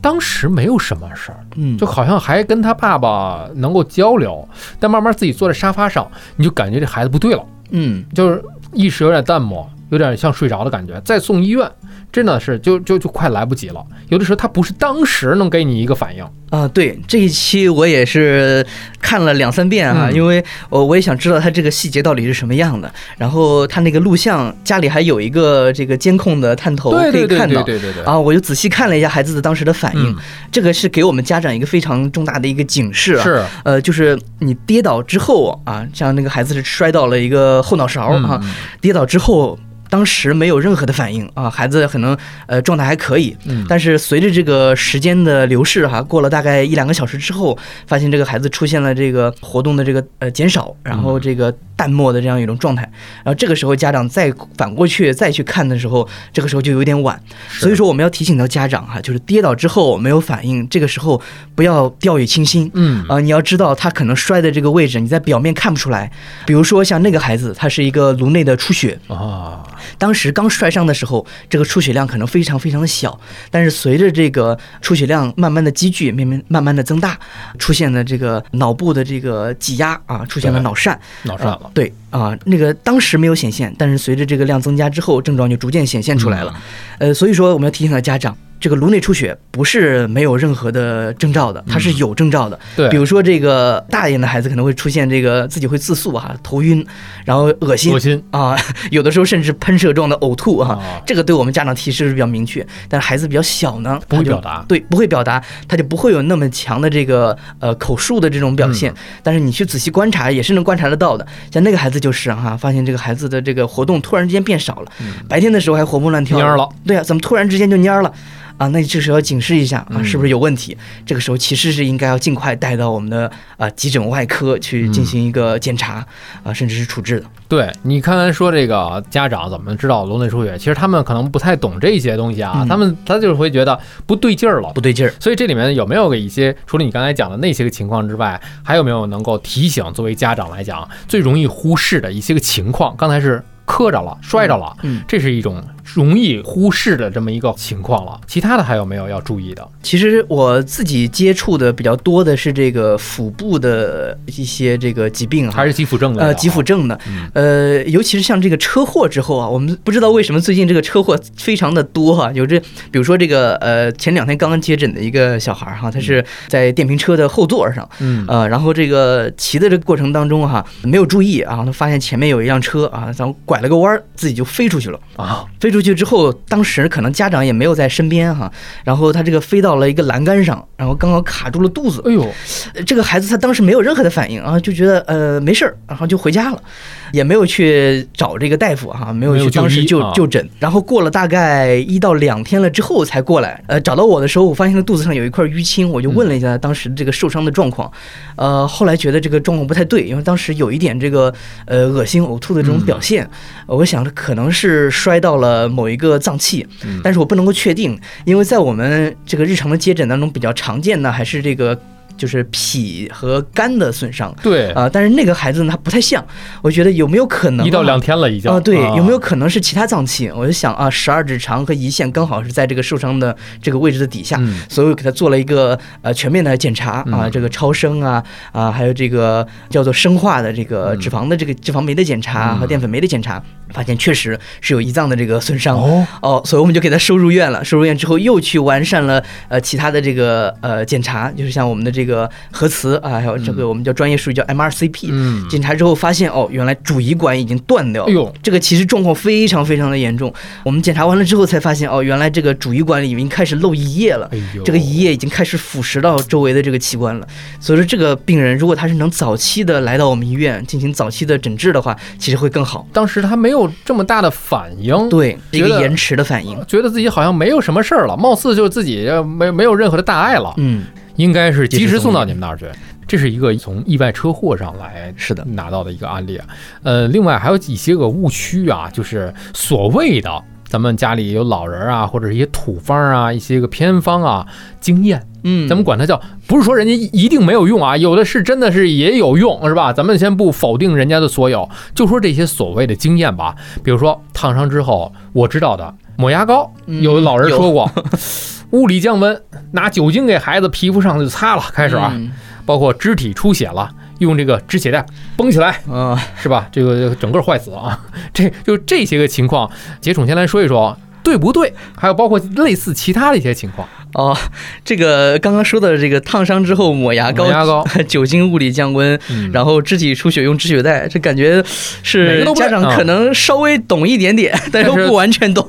当时没有什么事儿，嗯，就好像还跟他爸爸能够交流，但慢慢自己坐在沙发上，你就感觉这孩子不对了，嗯。就是意识有点淡漠，有点像睡着的感觉。再送医院，真的是就就就快来不及了。有的时候他不是当时能给你一个反应，啊，对这一期我也是看了两三遍啊、嗯因为我我也想知道他这个细节到底是什么样的。然后他那个录像家里还有一个这个监控的探头可以看到。对对对对。啊，我就仔细看了一下孩子的当时的反应，嗯这个是给我们家长一个非常重大的一个警示啊。是呃，就是你跌倒之后啊，像那个孩子是摔到了一个后脑勺啊，嗯跌倒之后，当时没有任何的反应啊，孩子可能呃状态还可以，嗯，但是随着这个时间的流逝哈、过了大概一两个小时之后，发现这个孩子出现了这个活动的这个呃减少，然后这个淡漠的这样一种状态，然后这个时候家长再反过去再去看的时候，这个时候就有点晚，所以说我们要提醒到家长哈、就是跌倒之后没有反应，这个时候不要掉以轻心，嗯。啊、你要知道他可能摔的这个位置，你在表面看不出来。比如说像那个孩子，他是一个颅内的出血，啊，当时刚摔伤的时候，这个出血量可能非常非常的小，但是随着这个出血量慢慢的积聚，慢慢慢慢的增大，出现了这个脑部的这个挤压啊，出现了脑疝。脑疝。对啊、那个当时没有显现，但是随着这个量增加之后，症状就逐渐显现出来了。呃，所以说我们要提醒到家长，这个颅内出血不是没有任何的征兆的，它是有征兆的。对比如说这个大一点的孩子可能会出现这个自己会自诉啊，头晕，然后恶心恶心啊，有的时候甚至喷射状的呕吐啊。啊，这个对我们家长提示是比较明确，但是孩子比较小呢，不会表达对，不会表达，他就不会有那么强的这个呃口述的这种表嗯现。但是你去仔细观察，也是能观察得到的。像那个孩子就是哈、发现这个孩子的这个活动突然之间变少了，白天的时候还活蹦乱跳，蔫儿了，对啊，怎么突然之间就蔫儿了？啊，那你这时候要警示一下啊，嗯是不是有问题？这个时候其实是应该要尽快带到我们的啊急诊外科去进行一个检查啊，甚至是处置的。对你刚才说这个家长怎么知道颅内出血？其实他们可能不太懂这些东西啊，嗯他们他就是会觉得不对劲儿了。不对劲儿，所以这里面有没有一些除了你刚才讲的那些个情况之外，还有没有能够提醒作为家长来讲最容易忽视的一些个情况？刚才是磕着了、摔着了，嗯，这是一种容易忽视的这么一个情况了。其他的还有没有要注意的？其实我自己接触的比较多的是这个腹部的一些这个疾病哈还。是肌腹症的啊？呃，急腹症的嗯，呃，尤其是像这个车祸之后啊，我们不知道为什么最近这个车祸非常的多哈、有这，比如说这个呃，前两天刚刚接诊的一个小孩儿哈，他是在电瓶车的后座上，嗯呃，然后这个骑的这个过程当中哈、没有注意啊，他发现前面有一辆车啊，然后拐了个弯儿，自己就飞出去了。啊，飞出去之后，当时可能家长也没有在身边哈，然后他这个飞到了一个栏杆上，然后刚好卡住了肚子。哎呦，呃这个孩子他当时没有任何的反应啊，就觉得呃没事儿，然后就回家了，也没有去找这个大夫哈、没有没有去当时就就就诊。然后过了大概一到两天了之后才过来，呃，找到我的时候，我发现他肚子上有一块淤青，我就问了一下当时这个受伤的状况，呃，后来觉得这个状况不太对，因为当时有一点这个呃恶心呕吐的这种表现，呃我想着可能是摔到了某一个脏器，嗯但是我不能够确定，因为在我们这个日常的接诊当中比较常见的还是这个。就是脾和肝的损伤对，啊、但是那个孩子呢，他不太像，我觉得有没有可能、啊、一到两天了已经啊、对，有没有可能是其他脏器？我就想啊，十二指肠和胰腺刚好是在这个受伤的这个位置的底下，嗯所以我给他做了一个呃全面的检查啊，嗯这个超声啊啊，还有这个叫做生化的这个嗯脂肪的这个脂肪酶的检查嗯和淀粉酶的检查，发现确实是有胰脏的这个损伤。哦，哦，所以我们就给他收入院了。收入院之后，又去完善了呃其他的这个呃检查，就是像我们的这个核磁啊，还有这个我们叫专业术语叫 MRCP。嗯，检查之后发现，哦，原来主胰管已经断掉了。哎呦，这个其实状况非常非常的严重。我们检查完了之后才发现，哦，原来这个主胰管里已经开始漏胰液了。哎呦，这个胰液已经开始腐蚀到周围的这个器官了，所以说这个病人如果他是能早期的来到我们医院进行早期的诊治的话，其实会更好。当时他没有这么大的反应，对，一个延迟的反应。觉得自己好像没有什么事儿了，貌似就是自己呃没没有任何的大碍了，嗯，应该是及时送到你们那儿去。这是一个从意外车祸上来是的拿到的一个案例啊。呃，另外还有一些个误区啊，就是所谓的咱们家里有老人啊，或者是一些土方啊，一些个偏方啊，经验，嗯，咱们管它叫，不是说人家一定没有用啊，有的是真的是也有用，是吧？咱们先不否定人家的所有，就说这些所谓的经验吧。比如说烫伤之后，我知道的抹牙膏，嗯有老人说过，物理降温，拿酒精给孩子皮肤上就擦了，开始啊，嗯包括肢体出血了，用这个止血带绷起来，啊，是吧？这个这个整个坏死啊，这就这些个情况，杰宠先来说一说。对不对？还有包括类似其他的一些情况，哦，这个刚刚说的这个烫伤之后抹牙膏、牙膏 酒精物理降温，嗯然后肢体出血用止血带，这感觉是家长啊可能稍微懂一点点，但是不完全懂。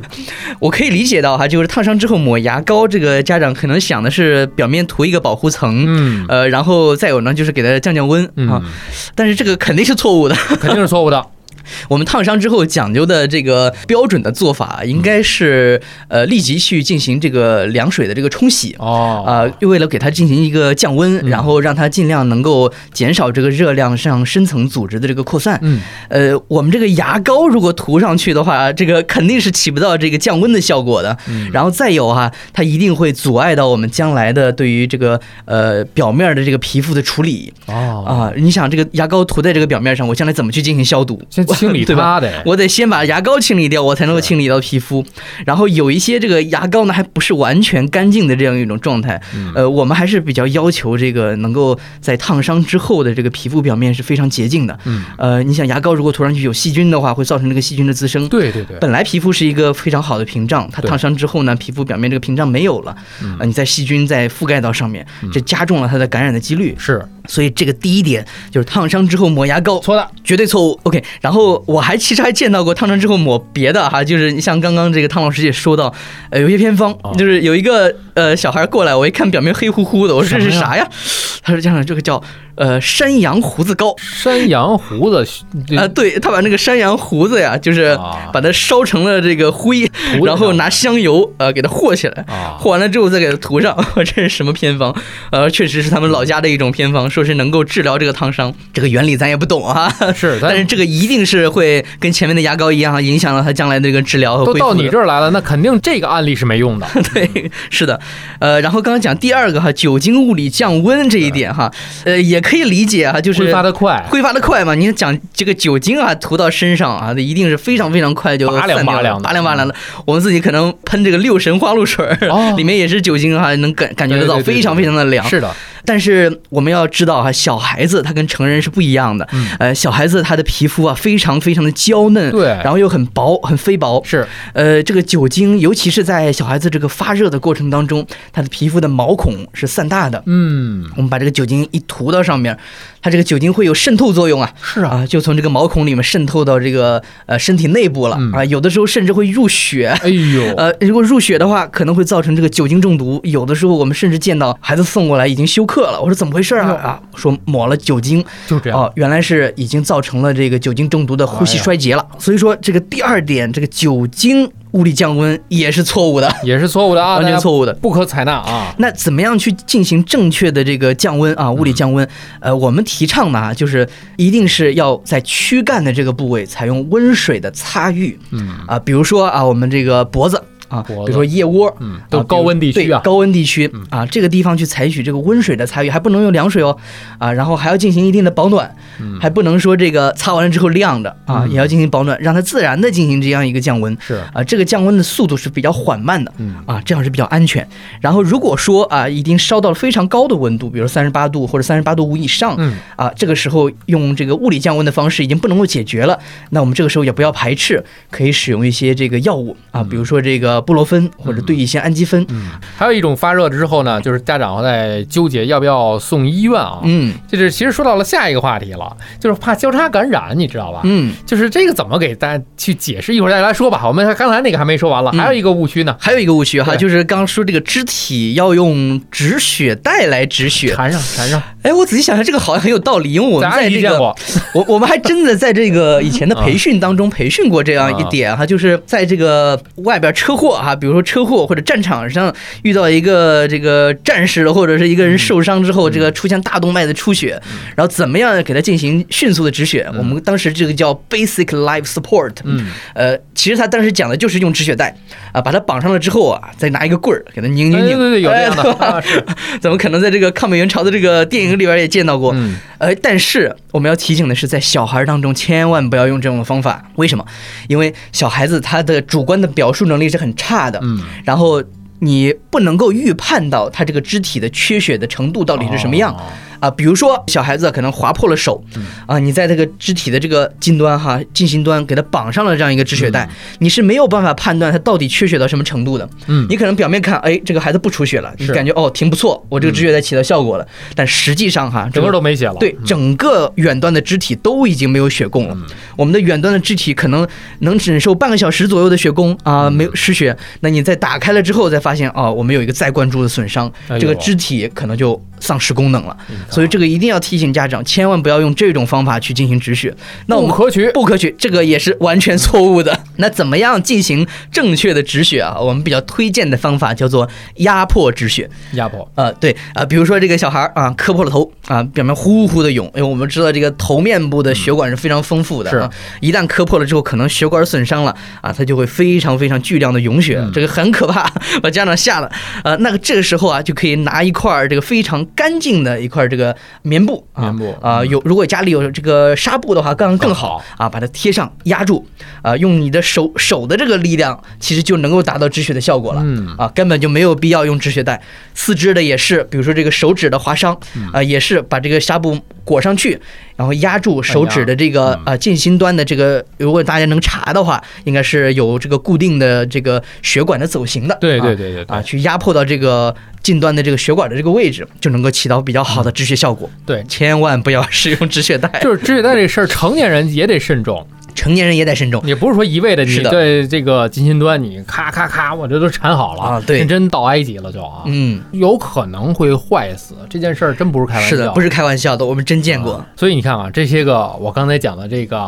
我可以理解到哈，就是烫伤之后抹牙膏，这个家长可能想的是表面涂一个保护层。嗯呃，然后再有呢，就是给它降降温啊嗯，，但是这个肯定是错误的。肯定是错误的。我们烫伤之后讲究的这个标准的做法，应该是呃立即去进行这个凉水的这个冲洗。哦啊、为了给它进行一个降温，嗯然后让它尽量能够减少这个热量上深层组织的这个扩散。嗯，呃，我们这个牙膏如果涂上去的话，这个肯定是起不到这个降温的效果的。嗯然后再有哈、它一定会阻碍到我们将来的对于这个呃表面的这个皮肤的处理哦，啊。你想这个牙膏涂在这个表面上，我将来怎么去进行消毒？先清理对吧它的，我得先把牙膏清理掉，我才能够清理到皮肤。然后有一些这个牙膏呢，还不是完全干净的这样一种状态。嗯呃，我们还是比较要求这个能够在烫伤之后的这个皮肤表面是非常洁净的。嗯，呃，你想牙膏如果涂上去有细菌的话，会造成这个细菌的滋生。对对对，本来皮肤是一个非常好的屏障，它烫伤之后呢，皮肤表面这个屏障没有了，嗯呃，你在细菌再覆盖到上面，这加重了它的感染的几率。是所以这个第一点就是烫伤之后抹牙膏错了，绝对错误。OK，然后我还其实还见到过烫伤之后抹别的哈，就是像刚刚这个汤老师也说到，呃，有些偏方哦就是有一个呃小孩过来，我一看表面黑乎乎的，我说这是啥呀？他说家长这个叫呃山羊胡子膏。山羊胡子啊、对他把那个山羊胡子呀，就是啊把它烧成了这个灰，然后拿香油呃给它和起来，啊和完了之后再给它涂上。这是什么偏方？呃，确实是他们老家的一种偏方，说是能够治疗这个烫伤。这个原理咱也不懂啊，是，但是这个一定是会跟前面的牙膏一样，影响了他将来的这个治疗和都到恢复的你这儿来了，那肯定这个案例是没用的。对，是的，呃，然后刚刚讲第二个哈，酒精物理降温这一点哈，呃，也可以理解啊，就是挥发的快，挥发的快嘛。你讲这个酒精啊，涂到身上啊，那一定是非常非常快就拔凉拔凉的拔凉拔凉的。我们自己可能喷这个六神花露水里面也是酒精哈，能感感觉得到非常非常的凉。是的，但是我们要知道哈，小孩子他跟成人是不一样的。嗯呃，小孩子他的皮肤啊非常非常的娇嫩，对然后又很薄很非薄。是呃，这个酒精，尤其是在小孩子这个发热的过程当中，他的皮肤的毛孔是散大的。嗯，我们把这个酒精一涂到上面，它这个酒精会有渗透作用啊，是啊，啊，就从这个毛孔里面渗透到这个呃身体内部了嗯啊，有的时候甚至会入血。哎呦，呃，如果入血的话，可能会造成这个酒精中毒。有的时候我们甚至见到孩子送过来已经休克了，我说怎么回事啊？啊，说抹了酒精，就这样，哦，原来是已经造成了这个酒精中毒的呼吸衰竭了。所以说这个第二点，这个酒精物理降温也是错误的，也是错误的啊，完全错误的。不可采纳啊。那怎么样去进行正确的这个降温啊？物理降温，呃，我们提倡的啊，就是一定是要在躯干的这个部位采用温水的擦浴嗯啊，比如说啊，我们这个脖子。啊，比如说腋窝，嗯啊都高温地区高温地区啊，这个地方去采取这个温水的擦浴，还不能用凉水哦，啊，然后还要进行一定的保暖，嗯还不能说这个擦完了之后晾着啊，嗯也要进行保暖，让它自然的进行这样一个降温。是，啊，这个降温的速度是比较缓慢的，嗯啊，这样是比较安全。然后如果说啊，已经烧到了非常高的温度，比如三十八度或者三十八度五以上，嗯啊，这个时候用这个物理降温的方式已经不能够解决了，那我们这个时候也不要排斥，可以使用一些这个药物啊，比如说这个布洛芬或者对乙酰氨基酚，嗯，还有一种发热之后呢，就是家长在纠结要不要送医院啊。嗯就是其实说到了下一个话题了，就是怕交叉感染，你知道吧？嗯。就是这个怎么给大家去解释？一会儿再来说吧。我们刚才那个还没说完了，嗯还有一个误区呢，还有一个误区哈，就是刚刚说这个肢体要用止血带来止血。缠上缠上，哎，我仔细想想，这个好像很有道理，因为我们咱在这个 我我们还真的在这个以前的 培训当中培训过这样一点哈，就是在这个外边车祸哈，比如说车祸或者战场上遇到一个这个战士或者是一个人受伤之后，这个出现大动脉的出血，然后怎么样给他进行迅速的止血？我们当时这个叫 basic life support，嗯，呃，其实他当时讲的就是用止血带啊，把它绑上了之后啊，再拿一个棍儿给他拧拧拧，哎对对对，有这 怎么可能在这个抗美援朝的这个电影里边也见到过？嗯呃，但是我们要提醒的是，在小孩当中千万不要用这种方法。为什么？因为小孩子他的主观的表述能力是很差的，嗯，然后你不能够预判到他这个肢体的缺血的程度到底是什么样。哦啊，比如说小孩子可能划破了手，嗯啊，你在这个肢体的这个近端哈近心端给他绑上了这样一个止血带，你是没有办法判断他到底缺血到什么程度的。嗯你可能表面看，哎，这个孩子不出血了，你感觉哦挺不错，我这个止血带起到效果了，但实际上哈，整个个都没血了。对，整个远端的肢体都已经没有血供了。嗯我们的远端的肢体可能能忍受半个小时左右的血供嗯啊，没有失血。那你在打开了之后，再发现哦，我们有一个再灌注的损伤，这个肢体可能就丧失功能了。所以这个一定要提醒家长，千万不要用这种方法去进行止血。那我们不可取。不可取，这个也是完全错误的。那怎么样进行正确的止血啊？我们比较推荐的方法叫做压迫止血。压迫，呃，对啊、比如说这个小孩儿啊，磕破了头啊，表面呼呼的涌，因为我们知道这个头面部的血管是非常丰富的、啊，一旦磕破了之后，可能血管损伤了啊，它就会非常非常巨量的涌血，嗯这个很可怕，把家长吓了。呃，那个这个时候啊，就可以拿一块儿这个非常干净的一块这个棉布啊棉布啊、嗯有如果家里有这个纱布的话，更更好啊，把它贴上压住啊、用你的手手的这个力量，其实就能够达到止血的效果了。嗯啊，根本就没有必要用止血带。四肢的也是，比如说这个手指的划伤，嗯啊，也是把这个纱布裹上去，然后压住手指的这个嗯呃近心端的这个，如果大家能查的话，应该是有这个固定的这个血管的走形的。对对对对啊，去压迫到这个近端的这个血管的这个位置，就能够起到比较好的止血效果。对，千万不要使用止血带，就是止血带这事儿，成年人也得慎重。成年人也得慎重。也不是说一味的你是的对这个近心端你咔咔咔，我这都缠好了啊真到埃及了就啊，嗯，有可能会坏死。这件事儿真不是开玩笑，是的，不是开玩笑的，我们真见过。啊所以你看啊，这些个我刚才讲的这个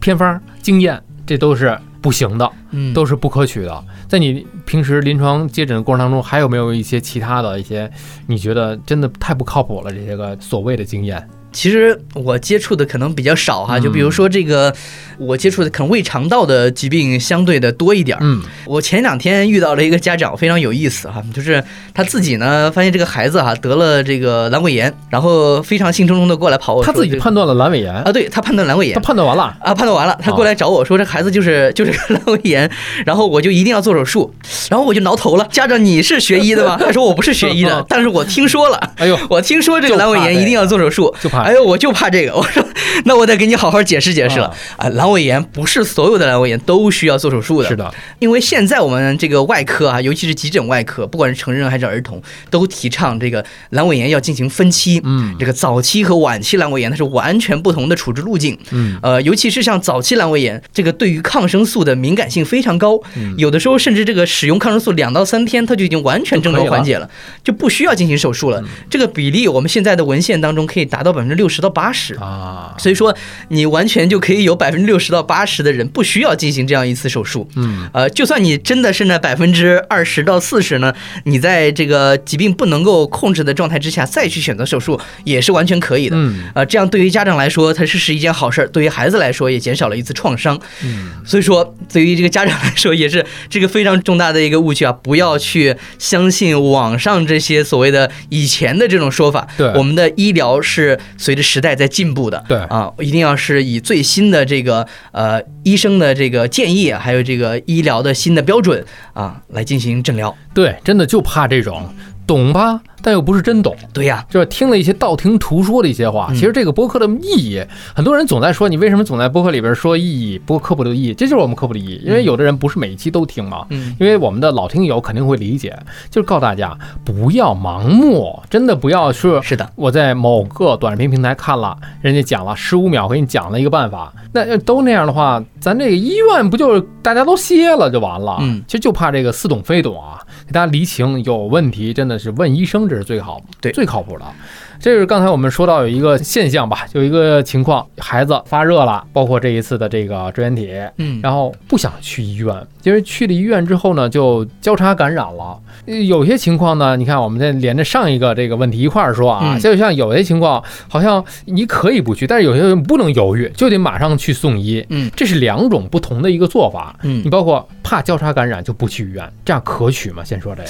偏方经验，这都是不行的，嗯，都是不可取的。在你平时临床接诊的过程当中，还有没有一些其他的一些你觉得真的太不靠谱了？这些个所谓的经验，其实我接触的可能比较少哈，嗯。就比如说这个，我接触的可能胃肠道的疾病相对的多一点儿。嗯。我前两天遇到了一个家长，非常有意思哈，就是他自己呢发现这个孩子哈得了这个阑尾炎，然后非常兴冲冲的过来跑我他自己判断了阑尾炎，啊，对他判断阑尾炎。他。判断完了，啊，判断完了，他过来找我说这孩子就是 就是阑尾炎，然后我就一定要做手术，然后我就挠头了。家长，你是学医的吗？他说我不是学医的，但是我听说了，哎呦，我听说这个阑尾炎一定要做手术，就怕哎呦，我就怕这个。我说，那我得给你好好解释解释了啊啊。阑尾炎不是所有的阑尾炎都需要做手术的，是的，因为现在我们这个外科啊，尤其是急诊外科，不管是成人还是儿童，都提倡这个阑尾炎要进行分期。嗯这个早期和晚期阑尾炎它是完全不同的处置路径。嗯呃，尤其是像早期阑尾炎，这个对于抗生素的敏感性非常高，嗯有的时候甚至这个使用抗生素两到三天，它就已经完全症状缓解了，就不需要进行手术嗯了。这个比例我们现在的文献当中可以达到百分之六十到八十。啊，所以说，你完全就可以有百分之六十到八十的人不需要进行这样一次手术。嗯呃，就算你真的是那百分之二十到四十呢，你在这个疾病不能够控制的状态之下再去选择手术，也是完全可以的。嗯呃，这样对于家长来说，它是是一件好事儿；对于孩子来说，也减少了一次创伤。嗯，所以说，对于这个家长来说，也是这个非常重大的一个误区啊！不要去相信网上这些所谓的以前的这种说法。对我们的医疗是随着时代在进步的。对啊，一定要是以最新的这个呃医生的这个建议，还有这个医疗的新的标准啊来进行诊疗。对，真的就怕这种懂吧，但又不是真懂。对呀，就是听了一些道听途说的一些话，嗯。其实这个播客的意义，很多人总在说你为什么总在播客里边说意义，播科普的意义，这就是我们科普的意义。因为有的人不是每一期都听嘛，嗯。因为我们的老听友肯定会理解，就是告诉大家不要盲目，真的不要是是的，我在某个短视频平台看了，人家讲了十五秒给你讲了一个办法，那要都那样的话，咱这个医院不就是大家都歇了就完了？嗯。其实就怕这个似懂非懂啊，给大家离情有问题，真的是问医生这是最好对最靠谱的。这是刚才我们说到有一个现象吧，有一个情况，孩子发热了，包括这一次的这个支原体，嗯，然后不想去医院，因为去了医院之后呢，就交叉感染了。呃有些情况呢，你看我们再连着上一个这个问题一块儿说啊，嗯就像有些情况好像你可以不去，但是有些人不能犹豫，就得马上去送医。嗯这是两种不同的一个做法。嗯你包括怕交叉感染就不去医院，这样可取吗？先说这个。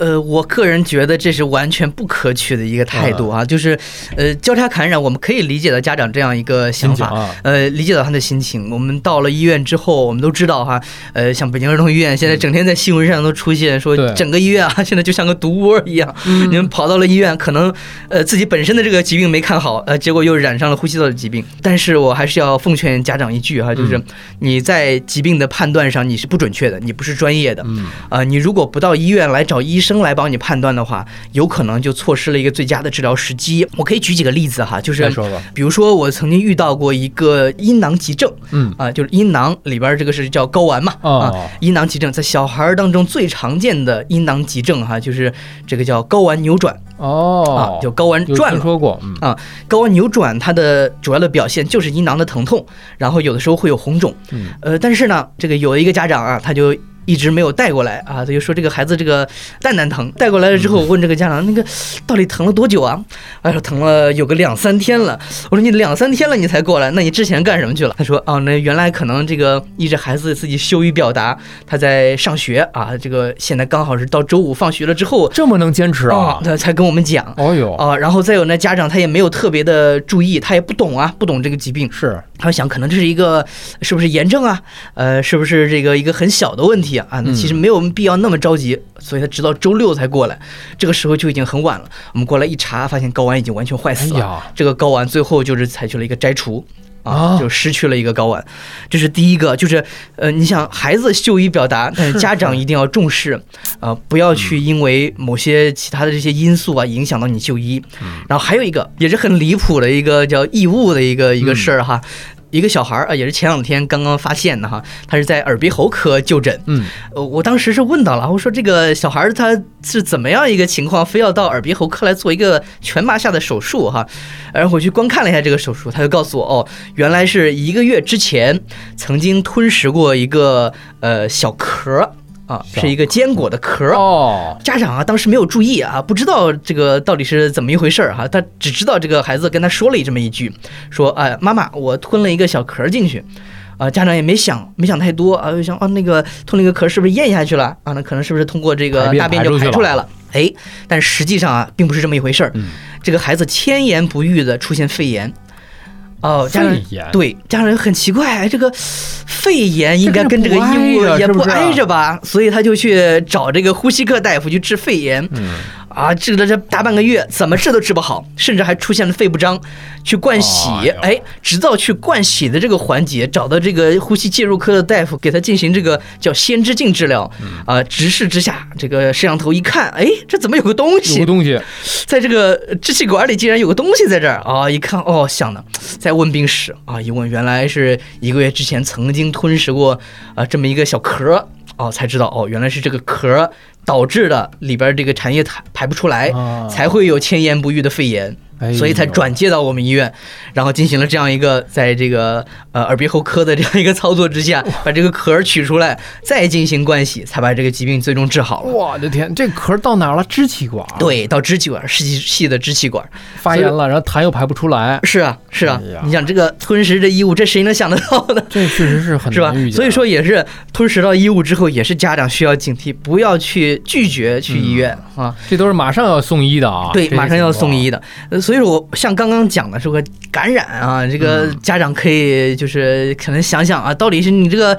呃，我个人觉得这是完全不可取的一个态度啊，就是，呃，交叉感染，我们可以理解到家长这样一个想法，呃，理解到他的心情。我们到了医院之后，我们都知道哈，呃，像北京儿童医院现在整天在新闻上都出现说，整个医院啊，现在就像个毒窝一样。你们跑到了医院，可能呃自己本身的这个疾病没看好，呃，结果又染上了呼吸道的疾病。但是我还是要奉劝家长一句哈，就是嗯你在疾病的判断上你是不准确的，你不是专业的。嗯，啊，你如果不到医院来找医生来帮你判断的话，有可能就错失了一个最佳的治疗时机。我可以举几个例子哈，就是。比如说我曾经遇到过一个阴囊急症嗯，啊，就是阴囊里边这个是叫睾丸嘛啊哦，阴囊急症在小孩儿当中最常见的阴囊急症哈，就是这个叫睾丸扭转哦啊，，就睾丸转了。听说过，嗯啊睾丸扭转它的主要的表现就是阴囊的疼痛，然后有的时候会有红肿。嗯呃，但是呢，这个有一个家长啊，他就一直没有带过来啊，他就说这个孩子这个蛋蛋疼，带过来了之后，我问这个家长那个到底疼了多久啊？哎说疼了有个两三天了。我说你两三天了你才过来，那你之前干什么去了？他说哦，那原来可能这个一直孩子自己羞于表达，他在上学啊，这个现在刚好是到周五放学了之后这么能坚持啊？他才跟我们讲。哦哟啊，然后再有呢，家长他也没有特别的注意，他也不懂啊，不懂这个疾病，是他想可能这是一个是不是炎症啊？呃，是不是这个一个很小的问题啊？啊，那其实没有必要那么着急，所以他直到周六才过来，这个时候就已经很晚了。我们过来一查，发现睾丸已经完全坏死了。哎这个睾丸最后就是采取了一个摘除。啊啊，就失去了一个睾丸，这是第一个，就是呃，你想孩子羞于表达，但是家长一定要重视，呃，不要去因为某些其他的这些因素啊影响到你就医。然后还有一个也是很离谱的一个叫异物的一个一个事儿哈。一个小孩儿啊，也是前两天刚刚发现的哈，他是在耳鼻喉科就诊。嗯，呃，我当时是问到了，我说这个小孩儿他是怎么样一个情况，非要到耳鼻喉科来做一个全麻下的手术哈？然后我去观看了一下这个手术，他就告诉我，哦，原来是一个月之前曾经吞食过一个呃小壳儿啊，是一个坚果的壳儿。哦，家长啊，当时没有注意啊，不知道这个到底是怎么一回事儿哈。他只知道这个孩子跟他说了这么一句，说啊、妈妈，我吞了一个小壳儿进去。啊、家长也没想，没想太多啊，就想啊，那个吞了一个壳儿是不是咽下去了啊？那可能是不是通过这个大便就排出来了？哎，但实际上啊，并不是这么一回事儿。嗯这个孩子千言不遇的出现肺炎。哦，家人肺炎对家人很奇怪，哎这个 肺炎应该跟这个衣物也不挨着吧？所以他就去找这个呼吸科大夫去治肺炎。嗯，啊，治了这大半个月，怎么治都治不好，甚至还出现了肺不张，去灌洗哎直到去灌洗的这个环节，找到这个呼吸介入科的大夫，给他进行这个叫先知镜治疗，啊，直视之下，这个摄像头一看，哎，这怎么有个东有个西东西，在这个支气管里，竟然有个东西在这儿啊！一看，哦，想的，再问病史啊，一问，原来是一个月之前曾经吞食过啊这么一个小壳。哦，才知道哦，原来是这个壳儿导致的里边这个产液排排不出来，啊才会有千言不愈的肺炎。哎所以才转介到我们医院，然后进行了这样一个在这个呃耳鼻喉科的这样一个操作之下，把这个壳儿取出来，再进行灌洗，才把这个疾病最终治好了。我的天，这壳到哪儿了？支气管，，对，到支气管，细细的支气管。发炎了，然后痰又排不出来，是啊，是啊哎，你想这个吞食这异物，这谁能想得到呢？这确实是很是吧难预？见。所以说也是吞食到异物之后，也是家长需要警惕，不要去拒绝去医院啊。这都是马上要送医的啊，对，马上要送医的。呃，所以说我像刚刚讲的这个感染啊，这个嗯家长可以就是可能想想啊，到底是你这个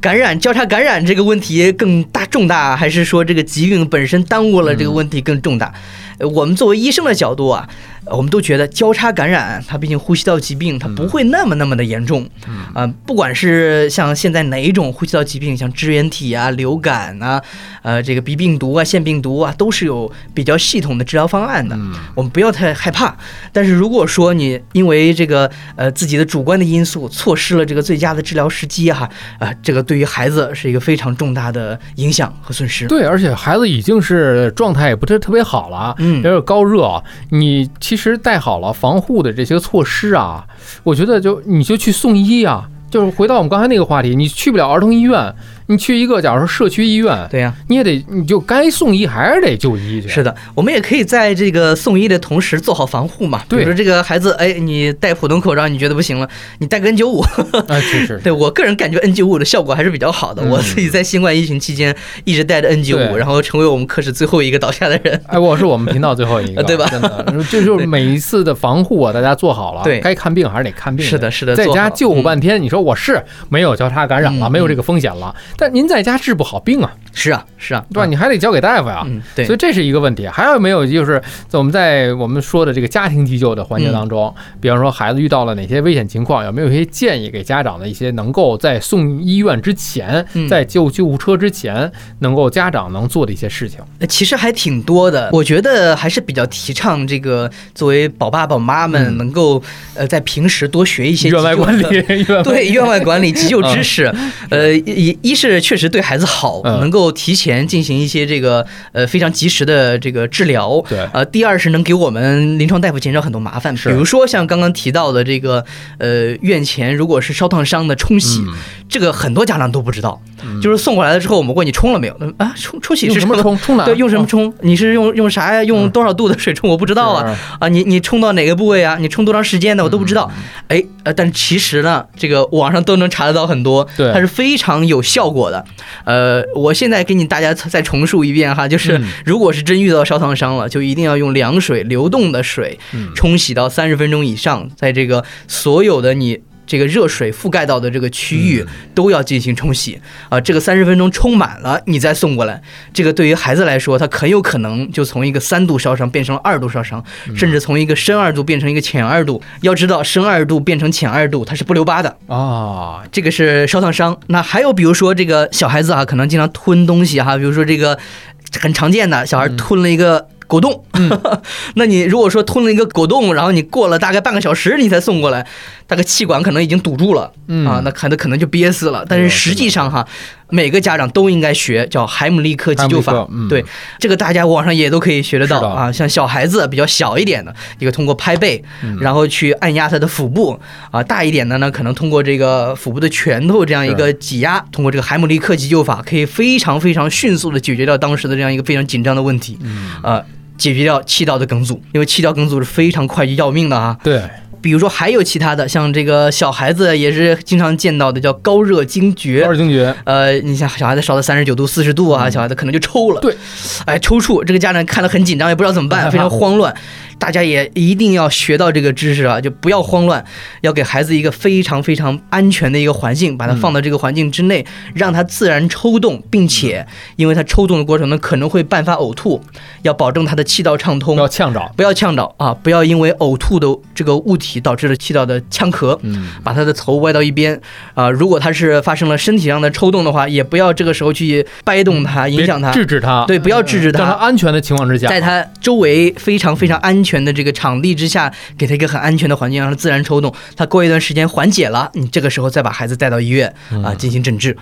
感染交叉感染这个问题更大重大，还是说这个疾病本身耽误了这个问题更重大？呃我们作为医生的角度啊，呃我们都觉得交叉感染，它毕竟呼吸道疾病，它不会那么那么的严重。啊、不管是像现在哪一种呼吸道疾病，像支原体啊、流感啊、呃这个鼻病毒啊、腺病毒啊，都是有比较系统的治疗方案的。嗯我们不要太害怕。但是如果说你因为这个呃自己的主观的因素，错失了这个最佳的治疗时机哈啊、这个对于孩子是一个非常重大的影响和损失。对，而且孩子已经是状态也不是特别好了，嗯有点高热，你其实带好了防护的这些措施啊，我觉得就你就去送医啊。就是回到我们刚才那个话题，你去不了儿童医院，你去一个假如说社区医院，对呀、你也得你就该送医还是得就医去。是的，我们也可以在这个送医的同时做好防护嘛。比对如说这个孩子，哎，你戴普通口罩你觉得不行了，你戴个 N 9 5 啊，是是，对我个人感觉 N 9 5的效果还是比较好的。嗯。我自己在新冠疫情期间一直戴着 N 9 5然后成为我们科室最后一个倒下的人。哎，我是我们频道最后一个，呃 对吧？真的，这就是每一次的防护啊，大家做好了，对。该看病还是得看病。是的是的在家救护嗯。半天，你说我是没有交叉感染了，嗯没有这个风险了，但您在家治不好病啊，是啊，是啊，对吧？嗯你还得交给大夫呀。嗯，对。所以，这是一个问题，还有没有就是在我们在我们说的这个家庭急救的环节当中，比方说孩子遇到了哪些危险情况，有没有一些建议给家长的一些能够在送医院之前，嗯。在救救护车之前，能够家长能做的一些事情？呃其实还挺多的，我觉得还是比较提倡这个作为宝爸宝妈们嗯。能够呃在平时多学一些院外管理，院外 对院外管理急救知识，呃，一一是是确实对孩子好，嗯能够提前进行一些这个呃非常及时的这个治疗。对呃，第二是能给我们临床大夫减少很多麻烦，比如说像刚刚提到的这个呃院前如果是烧烫伤的冲洗，嗯这个很多家长都不知道，就是送过来了之后我们问你冲了没有？嗯啊，冲冲洗是用什么冲？冲哪？对，用什么哦？冲？你是用用啥呀？用多少度的水冲？我不知道啊。啊，你你冲到哪个部位啊？你冲多长时间的？我都不知道。嗯哎，呃，但其实呢，这个网上都能查得到很多，对它是非常有效果的。呃，我现在给你大家再重述一遍哈，就是嗯如果是真遇到烧烫伤了，就一定要用凉水、流动的水嗯冲洗到三十分钟以上，在这个所有的你。这个热水覆盖到的这个区域嗯都要进行冲洗啊、这个三十分钟冲满了，你再送过来。这个对于孩子来说，他很有可能就从一个三度烧伤变成了二度烧伤，嗯甚至从一个深二度变成一个浅二度。要知道，深二度变成浅二度，它是不留疤的。啊，这个是烧烫伤。那还有比如说这个小孩子啊，可能经常吞东西哈，比如说这个很常见的小孩吞了一个。果冻，那你如果说吞了一个果冻，然后你过了大概半个小时你才送过来，那个气管可能已经堵住了，嗯。啊，那可能可能就憋死了。但是实际上哈，每个家长都应该学叫海姆立克急救法。对，这个大家网上也都可以学得到啊。像小孩子比较小一点的，一个通过拍背，嗯。然后去按压他的腹部啊；大一点的呢，可能通过这个腹部的拳头这样一个挤压，通过这个海姆立克急救法，可以非常非常迅速的解决掉当时的这样一个非常紧张的问题，嗯。呃，解决掉气道的梗阻，因为气道梗阻是非常快就要命的啊。对，比如说还有其他的，像这个小孩子也是经常见到的，叫高热惊厥高。热惊厥，呃，你像小孩子烧到三十九度、四十度啊，小孩子可能就抽了。嗯对，哎，抽搐，这个家长看了很紧张，也不知道怎么办，非常慌乱。大家也一定要学到这个知识啊，就不要慌乱，要给孩子一个非常非常安全的一个环境，把它放到这个环境之内，让它自然抽动，并且因为它抽动的过程呢，可能会伴发呕吐，要保证它的气道畅通不要，呛着，不要呛着啊，不要因为呕吐的这个物体导致了气道的呛咳，嗯，把他的头歪到一边啊、如果他是发生了身体上的抽动的话，也不要这个时候去掰动他，影响他。制止他，对，不要制止让他他，安全的情况之下，在他周围非常非常安全的这个场地之下，给他一个很安全的环境，让他自然抽动。他过一段时间缓解了，你这个时候再把孩子带到医院啊进行诊治。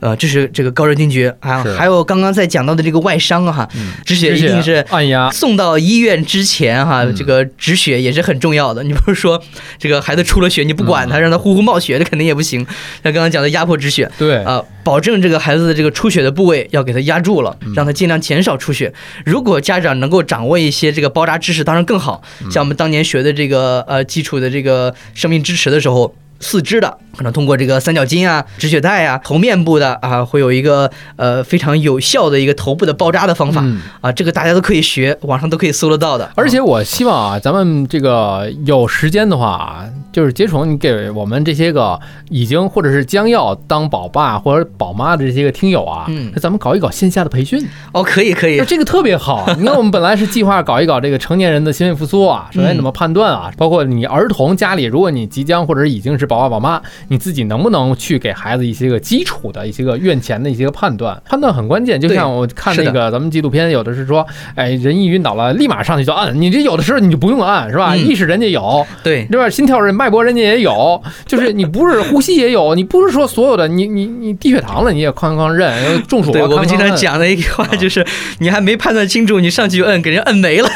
呃，这是这个高热惊厥啊是，还有刚刚在讲到的这个外伤啊哈，止血一定是按压，送到医院之前哈，嗯这个止血也是很重要的。你不是说这个孩子出了血你不管他，嗯让他呼呼冒血，这肯定也不行。像刚刚讲的压迫止血对，啊，保证这个孩子的这个出血的部位要给他压住了，嗯让他尽量减少出血。如果家长能够掌握一些这个包扎知识，当然更好。嗯像我们当年学的这个呃基础的这个生命支持的时候。四肢的可能通过这个三角巾啊、止血带啊，头面部的啊，会有一个呃非常有效的一个头部的包扎的方法、嗯啊，这个大家都可以学，网上都可以搜得到的。而且我希望啊，咱们这个有时间的话啊，就是杰虫，你给我们这些个已经或者是将要当宝爸或者宝妈的这些个听友啊，咱们搞一搞线下的培训，哦，可以可以，这个特别好。你看，我们本来是计划搞一搞这个成年人的心肺复苏啊，首先怎么判断啊，包括你儿童家里，如果你即将或者是已经是宝爸宝妈，你自己能不能去给孩子一些个基础的一些个院前的一些个判断，判断很关键。就像我看那个咱们纪录片，有的是说，哎，人一晕倒了，立马上去就按，你这有的时候你就不用按，是吧？嗯意识人家有，对对吧？心跳人、脉搏人家也有，就是你不是呼吸也有，你不是说所有的，你你你低血糖了你也哐哐认，中暑对，了我们经常讲的一句话就是，你还没判断清楚，你上去就摁，给人摁没了。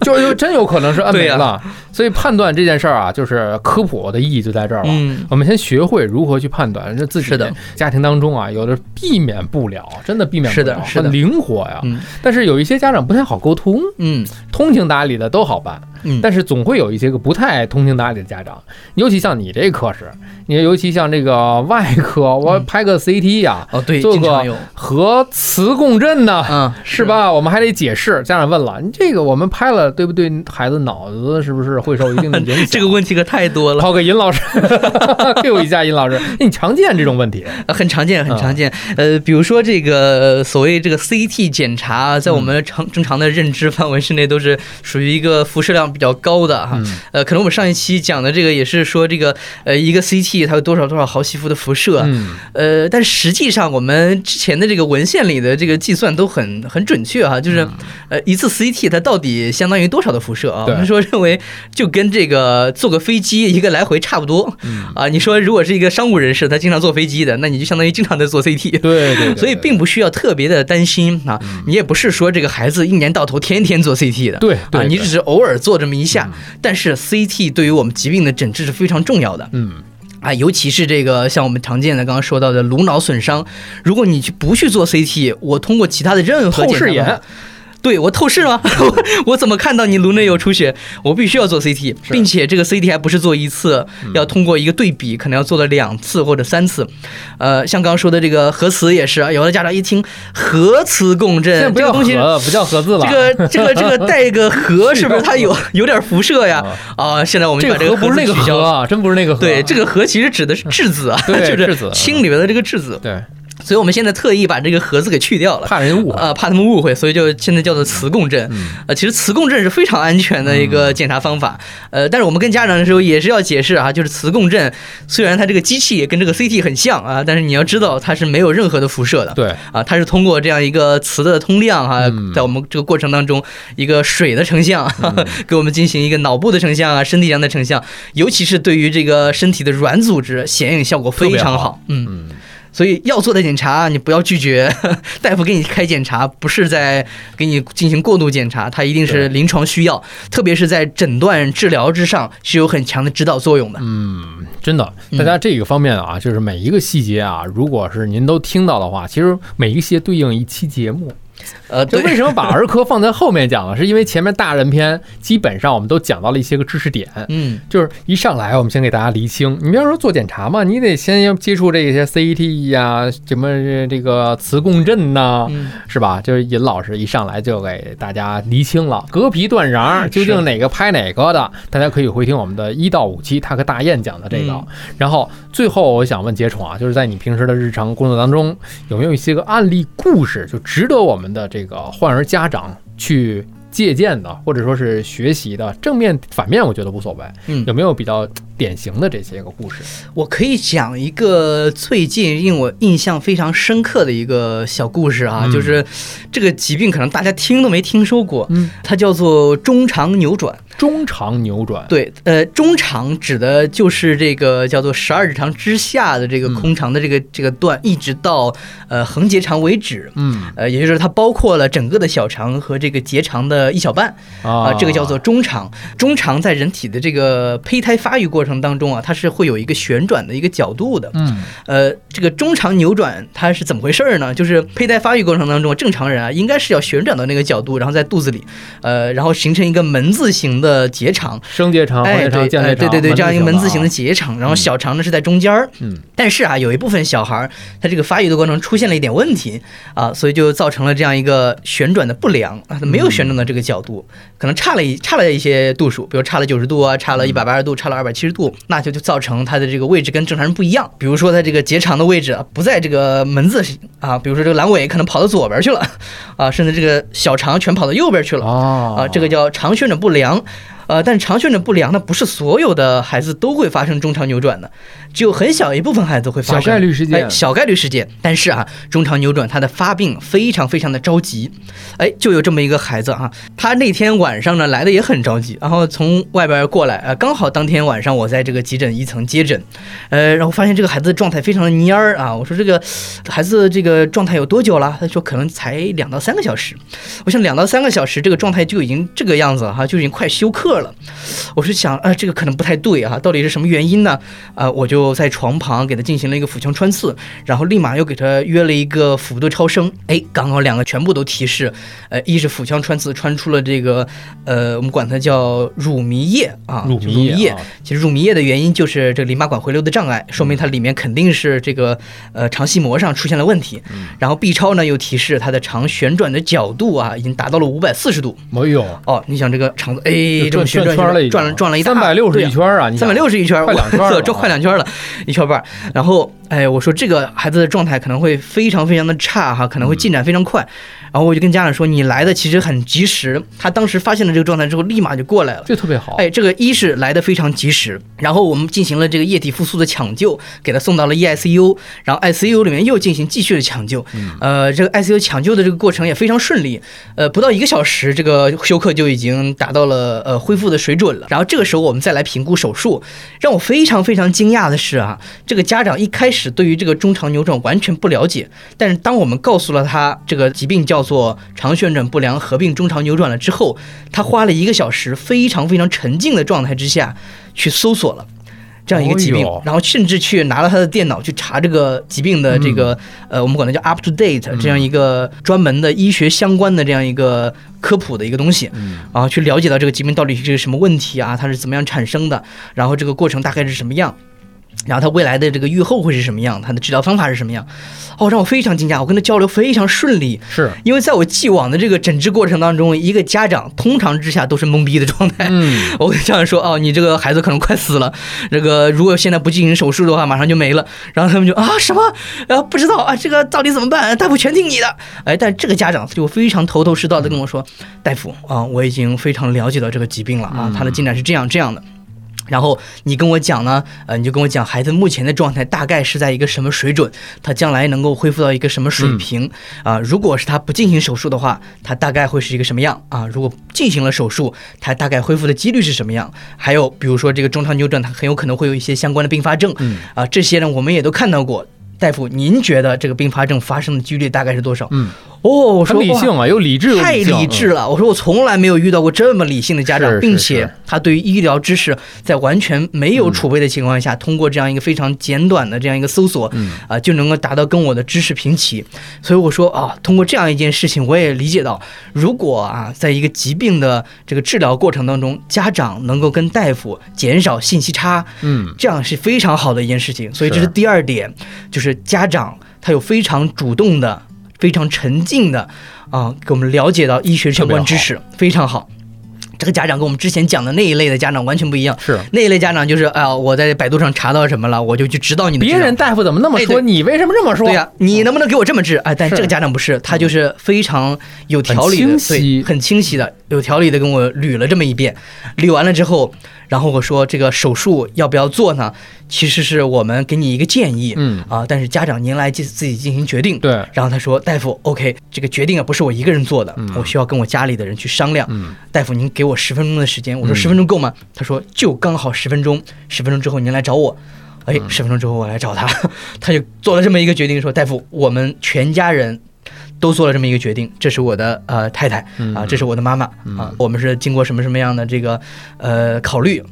就就真有可能是摁没 了。所以判断这件事儿啊，就是科普的意义就在这儿了。嗯，我们先学会如何去判断，这自己的家庭当中啊，有的避免不了，真的避免不了，很灵活呀。嗯但是有一些家长不太好沟通，嗯通情达理的都好办，嗯，但是总会有一些个不太通情达理的家长，尤其像你这科室，你尤其像这个外科，我嗯拍个 CT 呀、哦对，做个核磁共振呢。嗯，是？吧？我们还得解释。家长问了，你这个我们拍了，对不对？孩子脑子是不是会受一定的 影响？这个问题可太多了，抛给尹老师，Q 一下尹老师。哎你常见这种问题？呃很常见，很常见。呃，比如说这个呃所谓这个 CT 检查，在我们常正常的认知范围之内，都是属于一个辐射量比较高的哈。嗯呃，可能我们上一期讲的这个也是说这个呃一个 CT 它有多少多少毫西弗的辐射，嗯，呃，但实际上我们之前的这个文献里的这个计算都很很准确哈，就是嗯呃一次 CT 它到底相当于多少的辐射啊？我们说认为就跟这个坐个飞机一个来回差不多。嗯。啊，你说如果是一个商务人士，他经常坐飞机的，那你就相当于经常在做 CT。对所以并不需要特别的担心啊，你也不是说这个孩子一年到头天天做 CT 的，对对啊，你只是偶尔做这么一下，但是 CT 对于我们疾病的诊治是非常重要的。嗯。啊，尤其是这个像我们常见的刚刚说到的颅脑损伤，如果你去不去做 CT，我通过其他的任何透视眼，对我透视吗？我我怎么看到你颅内有出血？我必须要做 CT，并且这个 CT 还不是做一次，嗯要通过一个对比，可能要做了两次或者三次。呃，像刚刚说的这个核磁也是，啊，有的家长一听核磁共振这个东西。不叫盒子了。这个这个这 个带一个核，是不是它有 有点辐射呀？啊，现在我们把这个核不是那个盒子取消了。盒啊，真不是那个核。对，这个核其实指的是质子啊，就是质子氢里面的这个质子。对，所以我们现在特意把这个盒子给去掉了。怕人误啊。呃，怕他们误会，所以就现在叫做磁共振。嗯呃，其实磁共振是非常安全的一个检查方法。呃，但是我们跟家长的时候也是要解释啊，就是磁共振虽然它这个机器跟这个 CT 很像啊，但是你要知道它是没有任何的辐射的。对，啊，它是通过这样一个磁的通量哈、嗯在我们这个过程当中，一个水的成像，给我们进行一个脑部的成像啊，身体上的成像，尤其是对于这个身体的软组织，显影效果非常好。嗯。嗯，所以要做的检查，你不要拒绝。大夫给你开检查，不是在给你进行过度检查，它一定是临床需要，特别是在诊断治疗之上是有很强的指导作用的。嗯，真的，嗯大家这个方面啊，就是每一个细节啊，如果是您都听到的话，其实每一个细节对应一期节目。呃，就为什么把儿科放在后面讲了？是因为前面大人篇基本上我们都讲到了一些个知识点。嗯，就是一上来，我们先给大家厘清。你比方说做检查嘛，你得先要接触这些 CT 呀、什么这个磁共振呐、嗯是吧？就是尹老师一上来就给大家厘清了隔皮断瓤究竟哪个拍哪个的，大家可以回听我们的一到五期他和大雁讲的这个。嗯然后最后我想问杰宠啊，就是在你平时的日常工作当中，有没有一些个案例故事，就值得我们的这个患儿家长去借鉴的，或者说是学习的？正面反面我觉得无所谓。嗯有没有比较典型的这些个故事？我可以讲一个最近令我印象非常深刻的一个小故事啊，嗯就是这个疾病可能大家听都没听说过，嗯，它叫做中肠扭转。中肠扭转。对，呃，中肠指的就是这个叫做十二指肠之下的这个空肠的这个、这个段，一直到呃横结肠为止。嗯呃，也就是它包括了整个的小肠和这个结肠的一小半啊、啊这个叫做中肠。中肠在人体的这个胚胎发育过程当中啊，它是会有一个旋转的一个角度的。嗯呃，这个中长扭转它是怎么回事儿呢？就是胚胎发育过程当中，正常人啊应该是要旋转到那个角度，然后在肚子里，呃，然后形成一个门字形的结肠。升结肠、横哎，结肠、对，间结肠，哎对对对，这样一个门字形的啊结肠，然后小肠呢是在中间儿。嗯但是啊，有一部分小孩儿他这个发育的过程出现了一点问题啊，所以就造成了这样一个旋转的不良啊，他没有旋转到这个角度，可能差了一差了一些度数，比如差了九十度啊，差了一百八十度，差了二百七十度，那就就造成它的这个位置跟正常人不一样。比如说它这个结肠的位置啊不在这个门字形啊，比如说这个阑尾可能跑到左边去了 啊，甚至这个小肠全跑到右边去了。哦啊，这个叫肠旋转不良。呃，但是肠旋转不良呢，不是所有的孩子都会发生中肠扭转的，只有很小一部分孩子会发生小概率事件哎，小概率事件。但是啊，中肠扭转他的发病非常非常的着急，哎，就有这么一个孩子啊，他那天晚上呢来的也很着急，然后从外边过来，呃，刚好当天晚上我在这个急诊一层接诊，呃，然后发现这个孩子的状态非常的蔫儿啊，我说这个孩子这个状态有多久了？他说可能才两到三个小时。我想两到三个小时这个状态就已经这个样子了哈，就已经快休克了。我是想，啊，这个可能不太对啊，到底是什么原因呢？啊，我就在床旁给他进行了一个腹腔穿刺，然后立马又给他约了一个腹部的超声，哎，刚好两个全部都提示，呃，一是腹腔穿刺穿出了这个，呃，我们管它叫乳糜液啊，乳就糜液啊其实乳糜液的原因就是这个淋巴管回流的障碍，说明它里面肯定是这个呃肠系膜上出现了问题。然后 B 超呢又提示它的肠旋转的角度啊已经达到了五百四十度。没有，哦，你想这个肠子哎这么旋转转圈了，转了转了一大三百六十一圈啊，你三百六十一圈，快两圈了 这快两圈了，一小半儿。然后，哎，我说这个孩子的状态可能会非常非常的差哈，可能会进展非常快。然后我就跟家长说，你来的其实很及时。他当时发现了这个状态之后，立马就过来了。这特别好。哎，这个一是来的非常及时，然后我们进行了这个液体复苏的抢救，给他送到了 E EICU，然后 ICU 里面又进行继续的抢救，呃，这个 ICU 抢救的这个过程也非常顺利，呃，不到一个小时，这个休克就已经达到了呃恢复复的水准了。然后这个时候我们再来评估手术，让我非常非常惊讶的是啊，这个家长一开始对于这个中肠扭转完全不了解，但是当我们告诉了他这个疾病叫做肠旋转不良合并中肠扭转了之后，他花了一个小时，非常非常沉静的状态之下去搜索了。这样一个疾病哦，然后甚至去拿了他的电脑去查这个疾病的这个、呃，我们管它叫 up to date 这样一个专门的医学相关的这样一个科普的一个东西，然后去了解到这个疾病到底是个什么问题啊，它是怎么样产生的，然后这个过程大概是什么样。然后他未来的这个预后会是什么样？他的治疗方法是什么样？哦，让我非常惊讶，我跟他交流非常顺利，是，因为在我既往的这个诊治过程当中，一个家长通常之下都是懵逼的状态。嗯，我跟家长说，哦，你这个孩子可能快死了，这个如果现在不进行手术的话，马上就没了。然后他们就啊什么，呃不知道啊，这个到底怎么办？大夫全听你的。哎，但这个家长就非常头头是道的跟我说，大夫啊，我已经非常了解到这个疾病了啊，他的进展是这样这样的。然后你跟我讲呢，呃，你就跟我讲孩子目前的状态大概是在一个什么水准，他将来能够恢复到一个什么水平啊、如果是他不进行手术的话，他大概会是一个什么样啊？如果进行了手术，他大概恢复的几率是什么样？还有比如说这个中长扭转，它很有可能会有一些相关的并发症，嗯啊，这些呢我们也都看到过。大夫，您觉得这个并发症发生的几率大概是多少？嗯，哦，我说理性啊，又理智又太理智了！我说我从来没有遇到过这么理性的家长，并且他对于医疗知识在完全没有储备的情况下，通过这样一个非常简短的这样一个搜索，啊、嗯就能够达到跟我的知识平齐。所以我说啊，通过这样一件事情，我也理解到，如果啊，在一个疾病的这个治疗过程当中，家长能够跟大夫减少信息差，嗯，这样是非常好的一件事情。所以这是是第二点，就是家长他有非常主动的、非常沉静的啊，给我们了解到医学相关知识，非常好。这个家长跟我们之前讲的那一类的家长完全不一样。是。那一类家长就是，哎、呀，我在百度上查到什么了，我就去指导你的。别人大夫怎么那么说？哎你为什么这么说？对呀、你能不能给我这么治？哎，但这个家长不是，他就是非常有条理的，很清晰对，很清晰的，有条理的跟我捋了这么一遍。捋完了之后，然后我说这个手术要不要做呢？其实是我们给你一个建议，嗯啊，但是家长您来自自己进行决定。对然后他说：“大夫，OK，这个决定啊不是我一个人做的，我需要跟我家里的人去商量。嗯大夫，您给我十分钟的时间。我说嗯十分钟够吗？他说就刚好十分钟，十分钟之后您来找我。哎，嗯十分钟之后我来找他，他就做了这么一个决定，说大夫，我们全家人。都做了这么一个决定，这是我的呃太太嗯啊，这是我的妈妈啊，我们是经过什么什么样的这个呃考虑，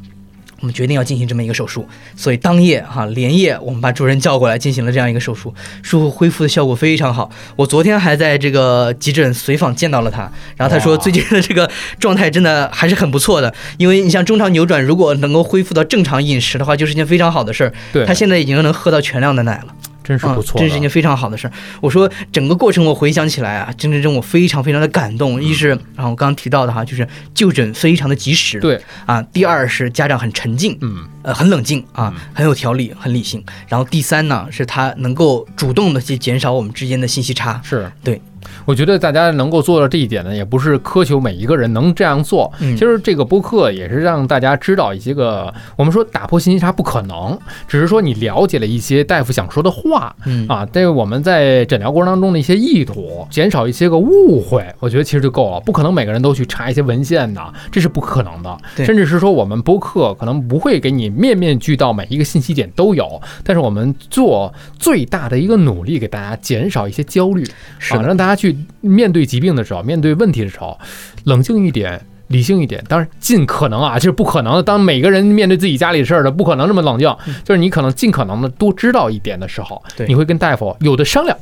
我们决定要进行这么一个手术，所以当夜哈、连夜我们把主任叫过来进行了这样一个手术，术后恢复的效果非常好。我昨天还在这个急诊随访见到了他，然后他说最近的这个状态真的还是很不错的，因为你像中肠扭转，如果能够恢复到正常饮食的话，就是一件非常好的事儿。对，他现在已经能喝到全量的奶了。真是不错，嗯，这是一件非常好的事儿。我说整个过程我回想起来啊，真真正我非常非常的感动。一是啊，我刚刚提到的哈，就是就诊非常的及时，对，啊。第二是家长很沉静，嗯，呃，很冷静啊，很有条理，很理性。然后第三呢，是他能够主动的去减少我们之间的信息差。是对。我觉得大家能够做到这一点呢，也不是苛求每一个人能这样做。嗯其实这个播客也是让大家知道一些个，我们说打破信息差不可能，只是说你了解了一些大夫想说的话，嗯啊，对我们在诊疗过程当中的一些意图，减少一些个误会，我觉得其实就够了。不可能每个人都去查一些文献的，这是不可能的。甚至是说我们播客可能不会给你面面俱到，每一个信息点都有，但是我们做最大的一个努力，给大家减少一些焦虑，啊，是的让大家去面对疾病的时候，面对问题的时候，冷静一点。理性一点，当然尽可能啊，这是不可能的。当每个人面对自己家里的事儿的，不可能这么冷静。就是你可能尽可能的多知道一点的时候，你会跟大夫有的商量，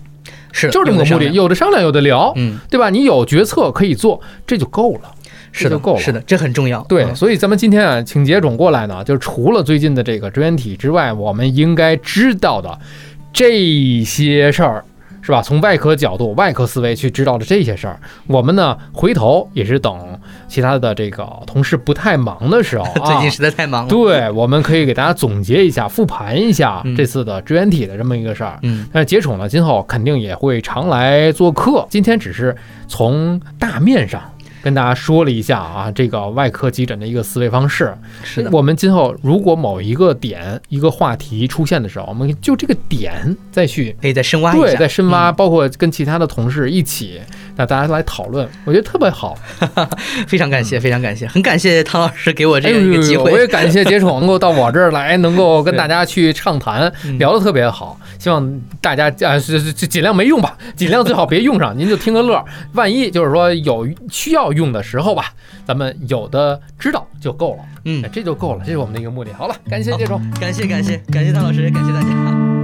是就是这么个目的，有的商量，有的聊，嗯，对吧？你有决策可以做，这就够了。是的，这就够了是的，这很重要。对，嗯所以咱们今天啊，请杰总过来呢，就是除了最近的这个支原体之外，我们应该知道的这些事儿。是吧？从外科角度、外科思维去知道了这些事儿，我们呢回头也是等其他的这个同事不太忙的时候、啊，最近实在太忙了。对，我们可以给大家总结一下、复盘一下嗯这次的支原体的这么一个事儿。嗯，但是杰宠呢，今后肯定也会常来做客。今天只是从大面上跟大家说了一下啊，这个外科急诊的一个思维方式。是的，我们今后如果某一个点、一个话题出现的时候，我们就这个点再去。可以再深挖一下，对，再深挖，嗯包括跟其他的同事一起那大家来讨论，我觉得特别好。非常感谢，非常感谢，很感谢汤老师给我这哎样一个机会，我也。感谢杰宠能够到我这儿来，能够跟 大家去畅谈，嗯聊得特别好。希望大家啊，是是是尽量没用吧，尽量最好别用上，您就听个乐。万一就是说有需要用的时候吧，咱们有的知道就够了，嗯哎，这就够了，这是我们的一个目的。好了，感谢这种。感谢感谢感谢大老师，感谢大家。